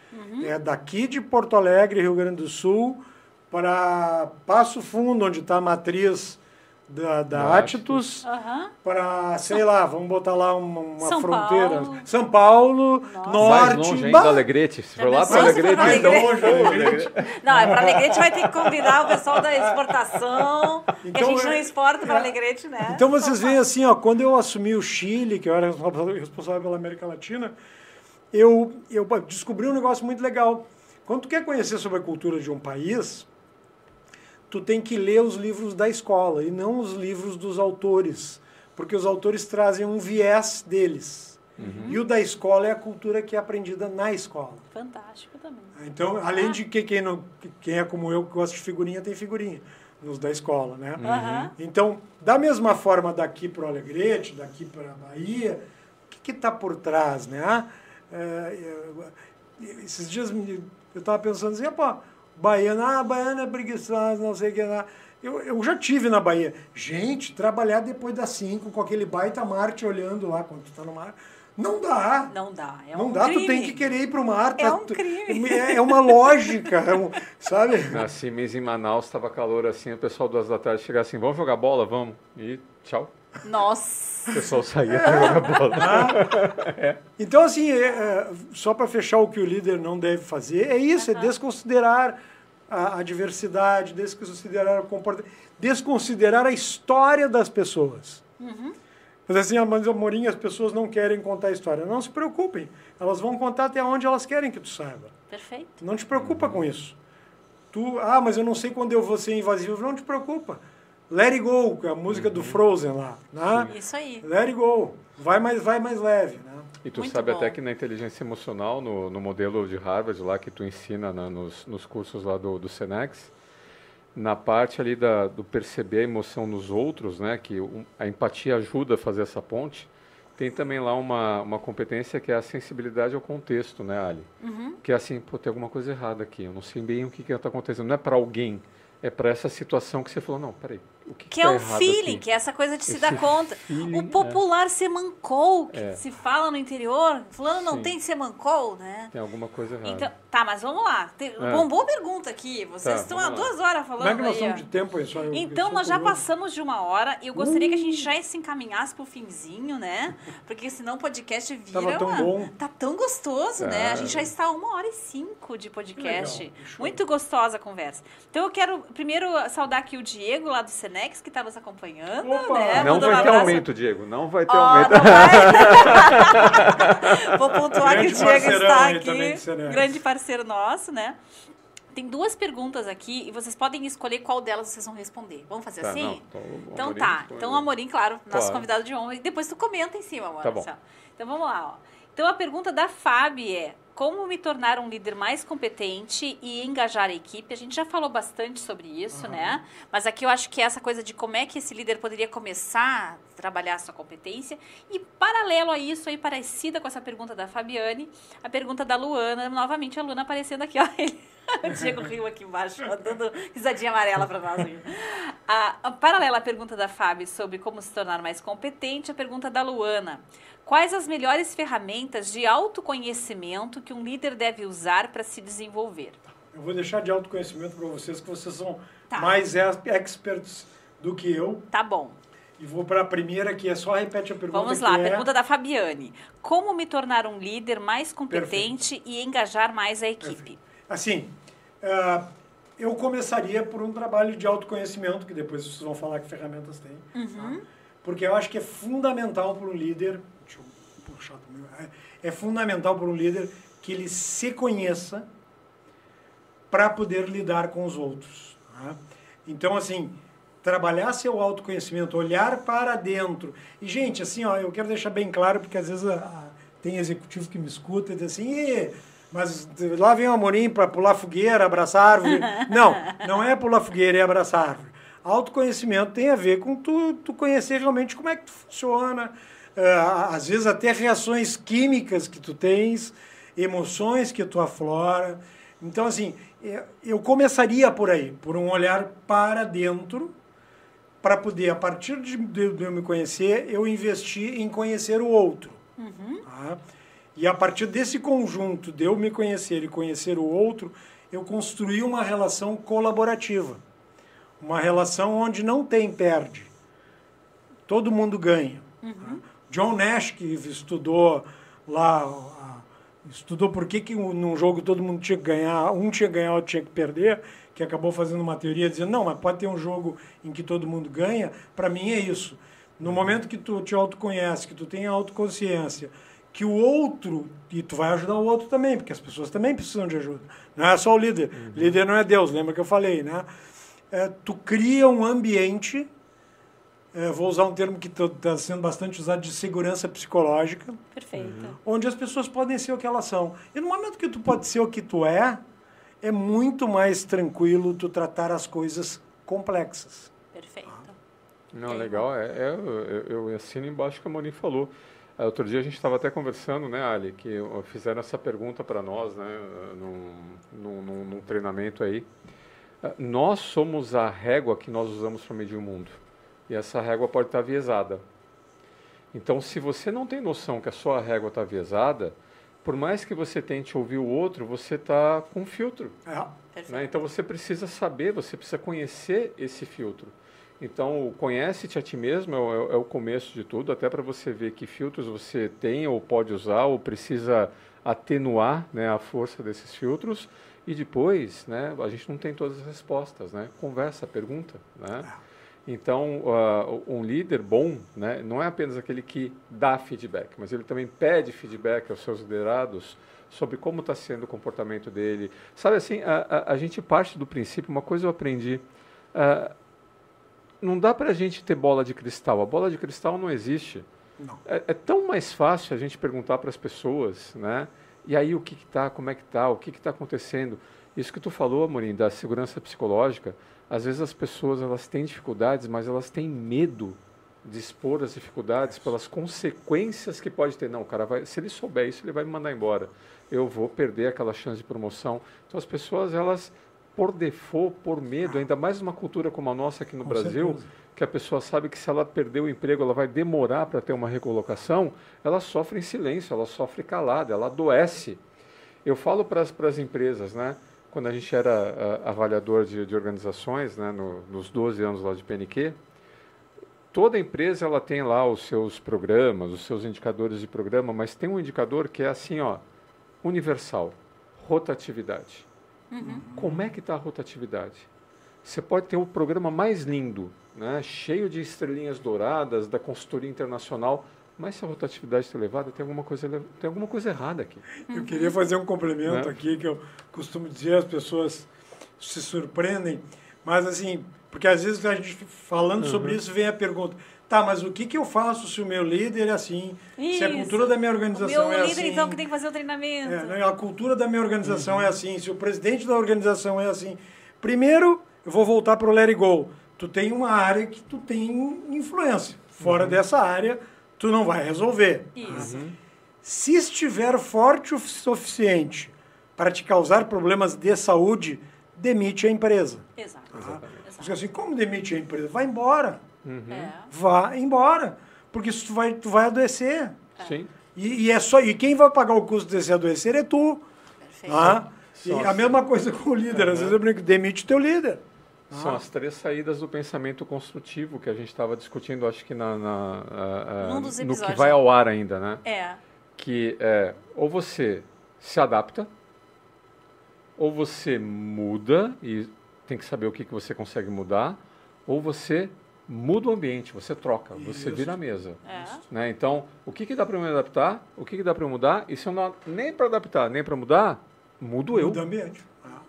C: É daqui de Porto Alegre, Rio Grande do Sul, para Passo Fundo, onde está a matriz da, da Atitudes,
A: Aham.
C: para, sei lá, vamos botar lá uma, uma
A: São
C: fronteira.
A: Paulo.
C: São Paulo,
A: Nossa.
C: Norte.
B: Mais longe
C: bah,
B: ainda, Alegrete. Se for lá para Alegrete, então...
C: Alegrete?
A: Não, é para Alegrete vai ter que convidar o pessoal da exportação, que a
C: Então,
A: gente não
C: é-
A: exporta para Alegrete, né?
C: Então vocês veem assim, ó, quando eu assumi o Chile, que eu era responsável pela América Latina, eu, eu descobri um negócio muito legal. Quando tu quer conhecer sobre a cultura de um país, tu tem que ler os livros da escola e não os livros dos autores, porque os autores trazem um viés deles. E o da escola é a cultura que é aprendida na escola.
A: Fantástico também.
C: Então, além de que quem, não, quem é como eu, que gosta de figurinha, tem figurinha nos da escola, né?
A: Aham.
C: Então, da mesma forma daqui para o Alegrete, daqui para a Bahia, o que está por trás, né? É, é, esses dias eu estava pensando assim, pô, baiano, ah, baiano é preguiçoso, não sei o que lá. Eu, eu já tive na Bahia. Gente, trabalhar depois das 5 com aquele baita mar te olhando lá quando tu tá no mar, não dá.
A: Não dá. É
C: não
A: um
C: dá,
A: crime.
C: tu tem que querer ir para o mar.
A: É
C: tá-
A: um
C: tu-
A: crime.
C: É, é uma lógica, é um- sabe?
B: Nasci mês em Manaus, estava calor assim, o pessoal duas da tarde chegava assim, vamos jogar bola? Vamos. E tchau.
A: Nossa.
B: O pessoal saía para jogar bola.
C: Então, assim, é, é, só para fechar o que o líder não deve fazer, é isso, é desconsiderar a, a diversidade, desconsiderar o comportamento, desconsiderar a história das pessoas. Mas assim, ah, mas Amorim, as pessoas não querem contar a história. Não se preocupem, elas vão contar até onde elas querem que tu saiba.
A: Perfeito.
C: Não te preocupa com isso. Tu, ah, mas eu não sei quando eu vou ser invasivo. Não te preocupa. Let it go, que é a música do Frozen lá. Né?
A: Isso aí.
C: Let it go. Vai mais, vai mais leve. Né?
B: E tu
A: Muito
B: sabe
A: bom.
B: até que na inteligência emocional, no, no modelo de Harvard lá que tu ensina na- nos, nos cursos lá do, do Senex, na parte ali da, do perceber a emoção nos outros, né, que a empatia ajuda a fazer essa ponte, tem também lá uma, uma competência que é a sensibilidade ao contexto, né, Ali?
A: Uhum.
B: Que é assim, pô, tem alguma coisa errada aqui, eu não sei bem o que está acontecendo, não é para alguém, é para essa situação que você falou, não, peraí, que
A: Que
B: tá
A: é um
B: errado
A: feeling,
B: aqui?
A: que é essa coisa de se
B: Esse
A: dar conta.
B: feeling,
A: o popular semancou, que
B: É.
A: se fala no interior. Fulano não
B: Sim.
A: tem semancou, né?
B: Tem alguma coisa errada.
A: Então, tá, mas vamos lá. Tem,
B: É.
A: Bombou pergunta aqui. Vocês
B: Tá,
A: estão há
B: lá.
A: duas horas
C: Como é
A: falando
C: que nós
A: aí.
C: de tempo aí? Só eu- eu
A: Então, nós já passamos de uma hora e eu gostaria que a gente já se encaminhasse pro finzinho, né? Porque senão o podcast vira
C: Tava tão
A: uma-
C: bom.
A: Tá tão gostoso, né? A
B: Tá.
A: gente já está a uma hora e cinco de podcast. Muito gostosa a conversa. Então eu quero primeiro saudar aqui o Diego lá do Que está nos acompanhando,
C: Opa!
A: né?
B: Não vai
A: um
B: ter
A: abraço.
B: aumento, Diego, não vai ter
A: Ó,
B: aumento.
A: não vai? Vou pontuar que o
C: Grande
A: Diego está aqui.
C: Senex.
A: Grande parceiro nosso, né? Tem duas perguntas aqui e vocês podem escolher qual delas vocês vão responder. Vamos fazer
B: Tá,
A: assim?
B: não, então
A: então
B: Amorim
A: tá. Então o Amorim, claro, nosso
B: Claro.
A: convidado de honra. E depois tu comenta em cima, amor.
B: Tá bom.
A: Então vamos lá, ó. Então a pergunta da Fábio é: como me tornar um líder mais competente e engajar a equipe? A gente já falou bastante sobre isso, né? Mas aqui eu acho que essa coisa de como é que esse líder poderia começar a trabalhar a sua competência. E paralelo a isso, aí parecida com essa pergunta da Fabiane, a pergunta da Luana, novamente a Luana aparecendo aqui, ó. O Diego riu aqui embaixo, dando risadinha amarela para nós. Aqui. A, a paralela à pergunta da Fábio sobre como se tornar mais competente, a pergunta da Luana. Quais as melhores ferramentas de autoconhecimento que um líder deve usar para se desenvolver?
C: Eu vou deixar de autoconhecimento para vocês, que vocês são
A: Tá.
C: mais experts do que eu.
A: Tá bom.
C: E vou para a primeira, que é só repete a pergunta.
A: Vamos lá,
C: é...
A: pergunta da Fabiane. Como me tornar um líder mais competente e engajar mais a equipe?
C: Assim, ah, eu começaria por um trabalho de autoconhecimento, que depois vocês vão falar que ferramentas tem.
A: Uhum.
C: tá? Porque eu acho que é fundamental para um líder. É, fundamental para um líder que ele se conheça para poder lidar com os outros. tá? Então, assim, trabalhar seu autoconhecimento, olhar para dentro. E, gente, assim, ó, eu quero deixar bem claro, porque às vezes ah, tem executivo que me escuta e diz assim, "Ih, mas lá vem o Amorim para pular fogueira, abraçar árvore. Não, não é pular fogueira, é abraçar árvore. Autoconhecimento tem a ver com tu, tu conhecer realmente como é que tu funciona, às vezes até reações químicas que tu tens, emoções que tu aflora. Então, assim, eu- eu começaria por aí, por um olhar para dentro, para poder, a partir de, eu me conhecer, eu investir em conhecer o outro. tá? E a partir desse conjunto de eu me conhecer e conhecer o outro, eu construir uma relação colaborativa. Uma relação onde não tem perde. Todo mundo ganha. tá? John Nash, que estudou lá, estudou por que, que num jogo todo mundo tinha que ganhar, um tinha que ganhar, outro tinha que perder, que acabou fazendo uma teoria dizendo, não, mas pode ter um jogo em que todo mundo ganha, para mim é isso. No momento que tu te autoconhece, que tu tem autoconsciência, que o outro, e tu vai ajudar o outro também, porque as pessoas também precisam de ajuda. Não é só o líder. Líder não é Deus, lembra que eu falei, né? É, tu cria um ambiente, é, vou usar um termo que está sendo bastante usado, de segurança psicológica,
A: Perfeito.
C: onde as pessoas podem ser o que elas são. E no momento que tu pode ser o que tu é, é muito mais tranquilo tu tratar as coisas complexas.
A: Perfeito.
B: Não,
A: É.
B: legal. É, é, eu, eu assino embaixo o que a Moni falou. Ah, Outro dia a gente estava até conversando, né, Ali, que fizeram essa pergunta para nós, né, num, num, num- num treinamento aí. Ah, Nós somos a régua que nós usamos para medir o mundo. E essa régua pode estar viesada. Então, se você não tem noção que a sua régua está viesada, por mais que você tente ouvir o outro, você está com filtro.
C: É.
B: Né? Então você precisa saber, você precisa conhecer esse filtro. Então, conhece-te a ti mesmo é o, é o começo de tudo, até para você ver que filtros você tem ou pode usar ou precisa atenuar né, a força desses filtros. E depois, né, a gente não tem todas as respostas, né? Conversa, pergunta, né? Então, ah, um líder bom né, não é apenas aquele que dá feedback, mas ele também pede feedback aos seus liderados sobre como está sendo o comportamento dele. Sabe assim, a, a, a gente parte do princípio, uma coisa eu aprendi, ah, não dá para a gente ter bola de cristal, a bola de cristal não existe.
C: Não.
B: É, é tão mais fácil a gente perguntar para as pessoas, né? E aí o que está, como é que está, o que está acontecendo? Isso que tu falou, Amorim, da segurança psicológica, às vezes as pessoas elas têm dificuldades, mas elas têm medo de expor as dificuldades pelas consequências que pode ter. Não, o cara vai, se ele souber isso, ele vai me mandar embora. Eu vou perder aquela chance de promoção. Então as pessoas elas por default, por medo, ainda mais numa cultura como a nossa aqui no
C: Com
B: Brasil,
C: certeza.
B: que a pessoa sabe que se ela perder o emprego, ela vai demorar para ter uma recolocação, ela sofre em silêncio, ela sofre calada, ela adoece. Eu falo para as empresas, né? Quando a gente era ah, avaliador de, de organizações, né, no, nos 12 anos lá de PNQ, toda empresa ela tem lá os seus programas, os seus indicadores de programa, mas tem um indicador que é assim, ó, universal, rotatividade. Como é que está a rotatividade? Você pode ter o programa mais lindo, né, cheio de estrelinhas douradas da consultoria internacional, mas se a rotatividade está elevada, tem alguma coisa, tem alguma coisa errada aqui.
C: Eu queria fazer um complemento
B: Né?
C: aqui, que eu costumo dizer, as pessoas se surpreendem, mas assim, porque às vezes a gente falando sobre
A: Uhum.
C: isso vem a pergunta, tá, mas o que, que eu faço se o meu líder é assim, se a
A: Isso.
C: cultura da minha
A: O
C: organização
A: meu
C: é
A: líder,
C: assim...
A: então, que tem que fazer o treinamento.
C: É, a cultura da minha organização é assim, se o presidente da organização é assim. Primeiro, eu vou voltar para o Let It Go. Tu tem uma área que tu tem influência. Fora dessa área, tu não vai resolver.
A: Isso.
C: Se estiver forte o suficiente para te causar problemas de saúde, demite a empresa.
A: Exato.
C: Você diz assim, como demite a empresa? Vai embora.
A: É.
C: Vá embora. Porque isso tu vai, tu vai adoecer.
B: Sim.
C: E, e é só, e quem vai pagar o custo desse adoecer é tu.
A: Perfeito.
C: Tá? E a mesma coisa com o líder. Às vezes eu brinco, demite o teu líder.
B: São
C: Ah.
B: as três saídas do pensamento construtivo que a gente estava discutindo, acho que na, na- a- a-
A: Num dos
B: no que vai ao ar ainda, né?
A: É.
B: Que é ou você se adapta, ou você muda e tem que saber o que, que você consegue mudar, ou você muda o ambiente, você troca, você
C: Isso.
B: vira a mesa.
A: É.
B: Né? Então, o que, que dá para eu me adaptar, o que, que dá para eu mudar, e se eu não nem para adaptar, nem para mudar, mudo eu.
C: Muda o ambiente.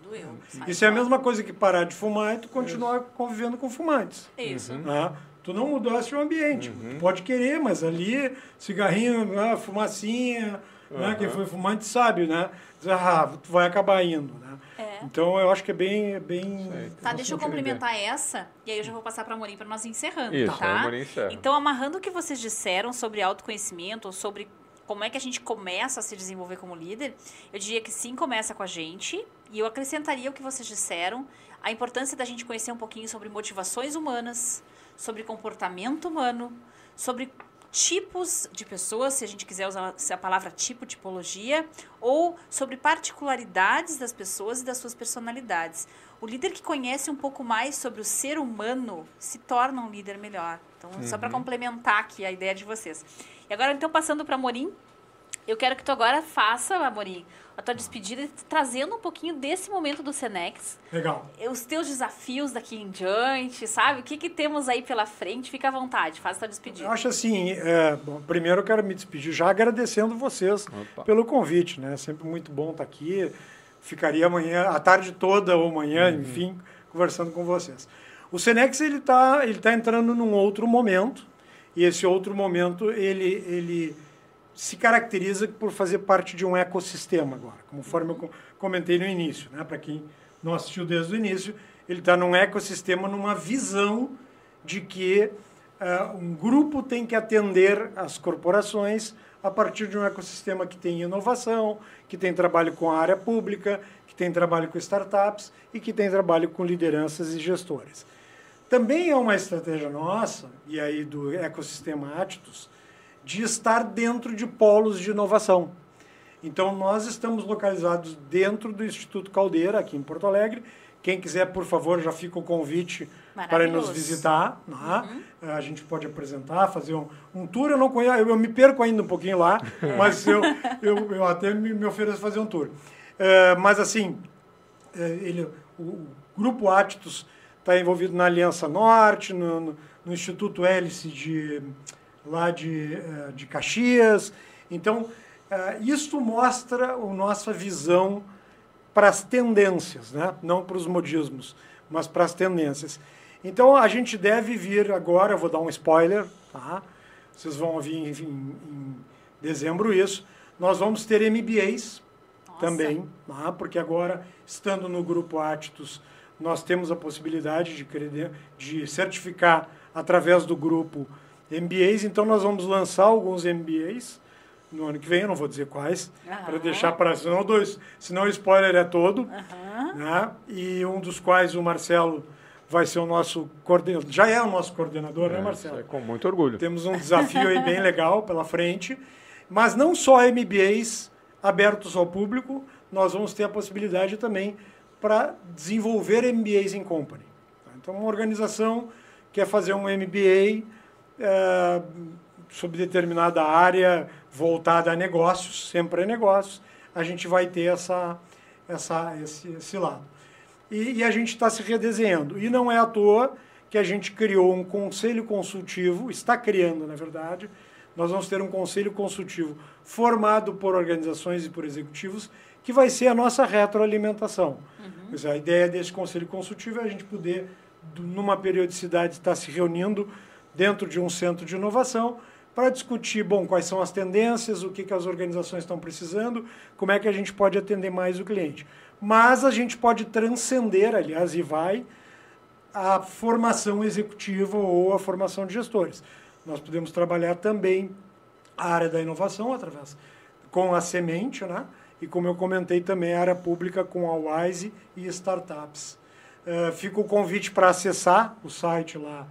A: Doeu. Sai
C: Isso é a mesma coisa que parar de fumar e tu continuar convivendo com fumantes.
A: Isso.
C: Ah, tu não mudaste o ambiente. Tu pode querer, mas ali, cigarrinho, ah, fumacinha, né? quem foi fumante sabe, né? Diz, Ah, tu vai acabar indo, né?
A: É.
C: Então eu acho que é bem... bem.
A: Tá, deixa eu complementar essa, e aí eu já vou passar para a Morim para nós encerrando,
B: Isso,
A: tá?
B: a Morim encerra.
A: Então, amarrando o que vocês disseram sobre autoconhecimento, ou sobre como é que a gente começa a se desenvolver como líder, eu diria que sim, começa com a gente, e eu acrescentaria o que vocês disseram, a importância da gente conhecer um pouquinho sobre motivações humanas, sobre comportamento humano, sobre tipos de pessoas, se a gente quiser usar a palavra tipo, tipologia, ou sobre particularidades das pessoas e das suas personalidades. O líder que conhece um pouco mais sobre o ser humano se torna um líder melhor. Então, só para complementar aqui a ideia de vocês. E agora, então, passando para Amorim, eu quero que tu agora faça, Amorim, a tua despedida, trazendo um pouquinho desse momento do Senex,
C: Legal.
A: os teus desafios daqui em diante, sabe? O que, que temos aí pela frente? Fica à vontade, faz a tua
C: Eu
A: despedida.
C: acho assim, é, bom, primeiro eu quero me despedir já agradecendo vocês
B: Opa.
C: pelo convite, né? Sempre muito bom estar aqui. Ficaria amanhã, a tarde toda ou amanhã, enfim, conversando com vocês. O Senex ele está ele tá entrando num outro momento e esse outro momento ele ele se caracteriza por fazer parte de um ecossistema agora, conforme eu co- comentei no início, né? Para quem não assistiu desde o início, ele está num ecossistema, numa visão de que ah, um grupo tem que atender as corporações a partir de um ecossistema que tem inovação, que tem trabalho com a área pública, que tem trabalho com startups e que tem trabalho com lideranças e gestores. Também é uma estratégia nossa, e aí do ecossistema Attus, de estar dentro de polos de inovação. Então, nós estamos localizados dentro do Instituto Caldeira, aqui em Porto Alegre. Quem quiser, por favor, já fica o convite para nos visitar. né? A gente pode apresentar, fazer um, um tour. Eu não conheço, eu, eu me perco ainda um pouquinho lá, mas eu, eu, eu até me, me ofereço fazer um tour. Eh, mas, assim, é, ele, o, o Grupo Attus está envolvido na Aliança Norte, no, no, no Instituto Hélice de, lá de, eh, de Caxias. Então, eh, isso mostra a nossa visão para as tendências, né? não para os modismos, mas para as tendências. Então, a gente deve vir agora, vou dar um spoiler, tá? vocês vão ouvir em, em- em dezembro isso, nós vamos ter MBAs
A: Nossa.
C: também, tá? porque agora, estando no grupo Attus, nós temos a possibilidade de, de certificar através do grupo MBAs, então nós vamos lançar alguns MBAs no ano que vem, eu não vou dizer quais, para
A: Aham.
C: deixar para senão dois, senão o spoiler é todo,
A: Aham.
C: né? E um dos quais o Marcelo vai ser o nosso coordenador, já é o nosso coordenador, né,
B: É,
C: Marcelo?
B: é com muito orgulho.
C: Temos um desafio aí bem legal pela frente, mas não só MBAs abertos ao público, nós vamos ter a possibilidade também para desenvolver MBAs em company. Então, uma organização quer fazer um MBA eh, sobre determinada área voltada a negócios, sempre a negócios, a gente vai ter essa, essa, esse, esse lado. E, e a gente está se redesenhando. E não é à toa que a gente criou um conselho consultivo, está criando, na verdade. Nós vamos ter um conselho consultivo formado por organizações e por executivos, que vai ser a nossa retroalimentação. Quer dizer, a ideia desse conselho consultivo é a gente poder, numa periodicidade, estar se reunindo dentro de um centro de inovação para discutir, bom, quais são as tendências, o que, que as organizações estão precisando, como é que a gente pode atender mais o cliente. Mas a gente pode transcender, aliás, e vai, a formação executiva ou a formação de gestores. Nós podemos trabalhar também a área da inovação através com a semente, né? e, como eu comentei também, a área pública com a Wise e startups. Uh, fica o convite para acessar o site lá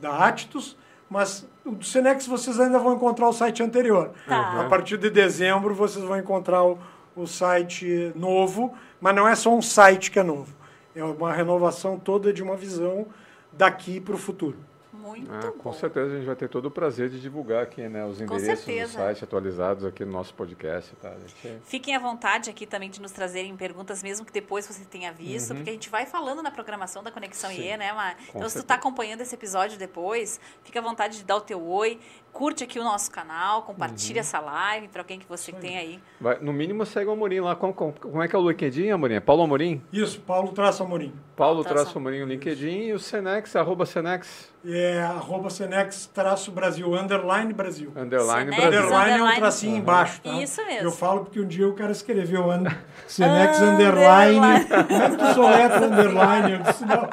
C: da Atitus, mas o do Senex vocês ainda vão encontrar o site anterior.
A: Tá.
C: A partir de dezembro vocês vão encontrar o, o site novo, mas não é só um site que é novo. É uma renovação toda de uma visão daqui para o futuro.
A: Muito
B: Ah,
A: bom.
B: com certeza a gente vai ter todo o prazer de divulgar aqui né, os endereços do
A: certeza.
B: site atualizados aqui no nosso podcast. Tá? Gente-
A: Fiquem à vontade aqui também de nos trazerem perguntas, mesmo que depois você tenha visto, porque a gente vai falando na programação da Conexão
B: Uhum. Sim,
A: IE, né, Mar? Então, se tu
B: certeza.
A: tá acompanhando esse episódio depois, fica à vontade de dar o teu oi, curte aqui o nosso canal, compartilha
B: Uhum.
A: essa live para alguém que você tem aí.
B: Vai- no mínimo segue o Amorim lá. Como, como, como é que é o LinkedIn, Amorim? É Paulo Amorim?
C: Isso, Paulo Traço Amorim.
B: Paulo
A: Traço.
B: Amorim no LinkedIn e o Senex, arroba Senex,
C: É arroba Senex traço Brasil, underline Brasil.
B: underline
A: Senex,
B: Brasil.
C: Underline é um
A: underline.
C: tracinho embaixo, tá?
A: Isso mesmo.
C: Eu falo porque um dia o cara escreveu un... Senex
A: Underline.
C: underline. Como é que tu soletra underline? Eu disse, não.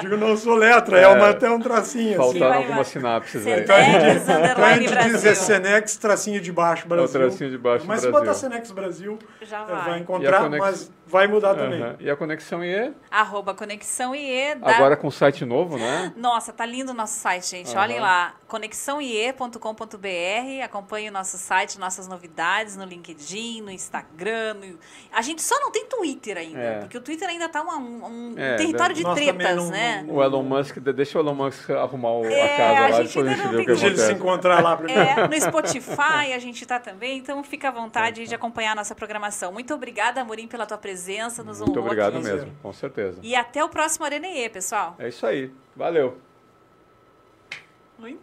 C: Digo, não soletra, é, uma, até um tracinho assim.
B: Faltaram
A: vai,
B: algumas sinapses aí.
A: Senex,
C: então
A: underline
C: gente diz é
A: Brasil.
C: Senex, tracinho de baixo, Brasil.
B: tracinho de baixo,
C: Mas
B: Brasil.
C: se botar Senex Brasil,
A: Já
C: eh,
A: vai.
C: vai encontrar,
B: conex-
C: mas vai mudar também.
B: Aham. E a conexão IE,
A: Arroba Conexão IE. Da...
B: agora com site novo, né?
A: Nossa, tá lindo o nosso site, gente.
B: Aham.
A: Olhem lá, conexãoie.com.br. Acompanhe o nosso site, nossas novidades no LinkedIn, no Instagram. no- A gente só não tem Twitter ainda,
B: É.
A: porque o Twitter ainda tá uma- um, um
B: É,
A: território de tretas,
C: não-
A: né?
B: O Elon Musk, deixa o Elon Musk arrumar o-
A: É,
B: a casa
A: a
B: lá,
A: gente
B: depois a gente vê o que
C: eles se
B: acontece.
C: encontrar lá primeiro.
A: É, no Spotify a gente tá também, então fica à vontade de acompanhar a nossa programação. Muito obrigada, Amorim, pela tua presença, nos
B: Muito obrigado
A: aqui.
B: mesmo, com certeza.
A: E até o próximo Arena IE, pessoal.
B: É isso aí. Valeu.
A: Mãe?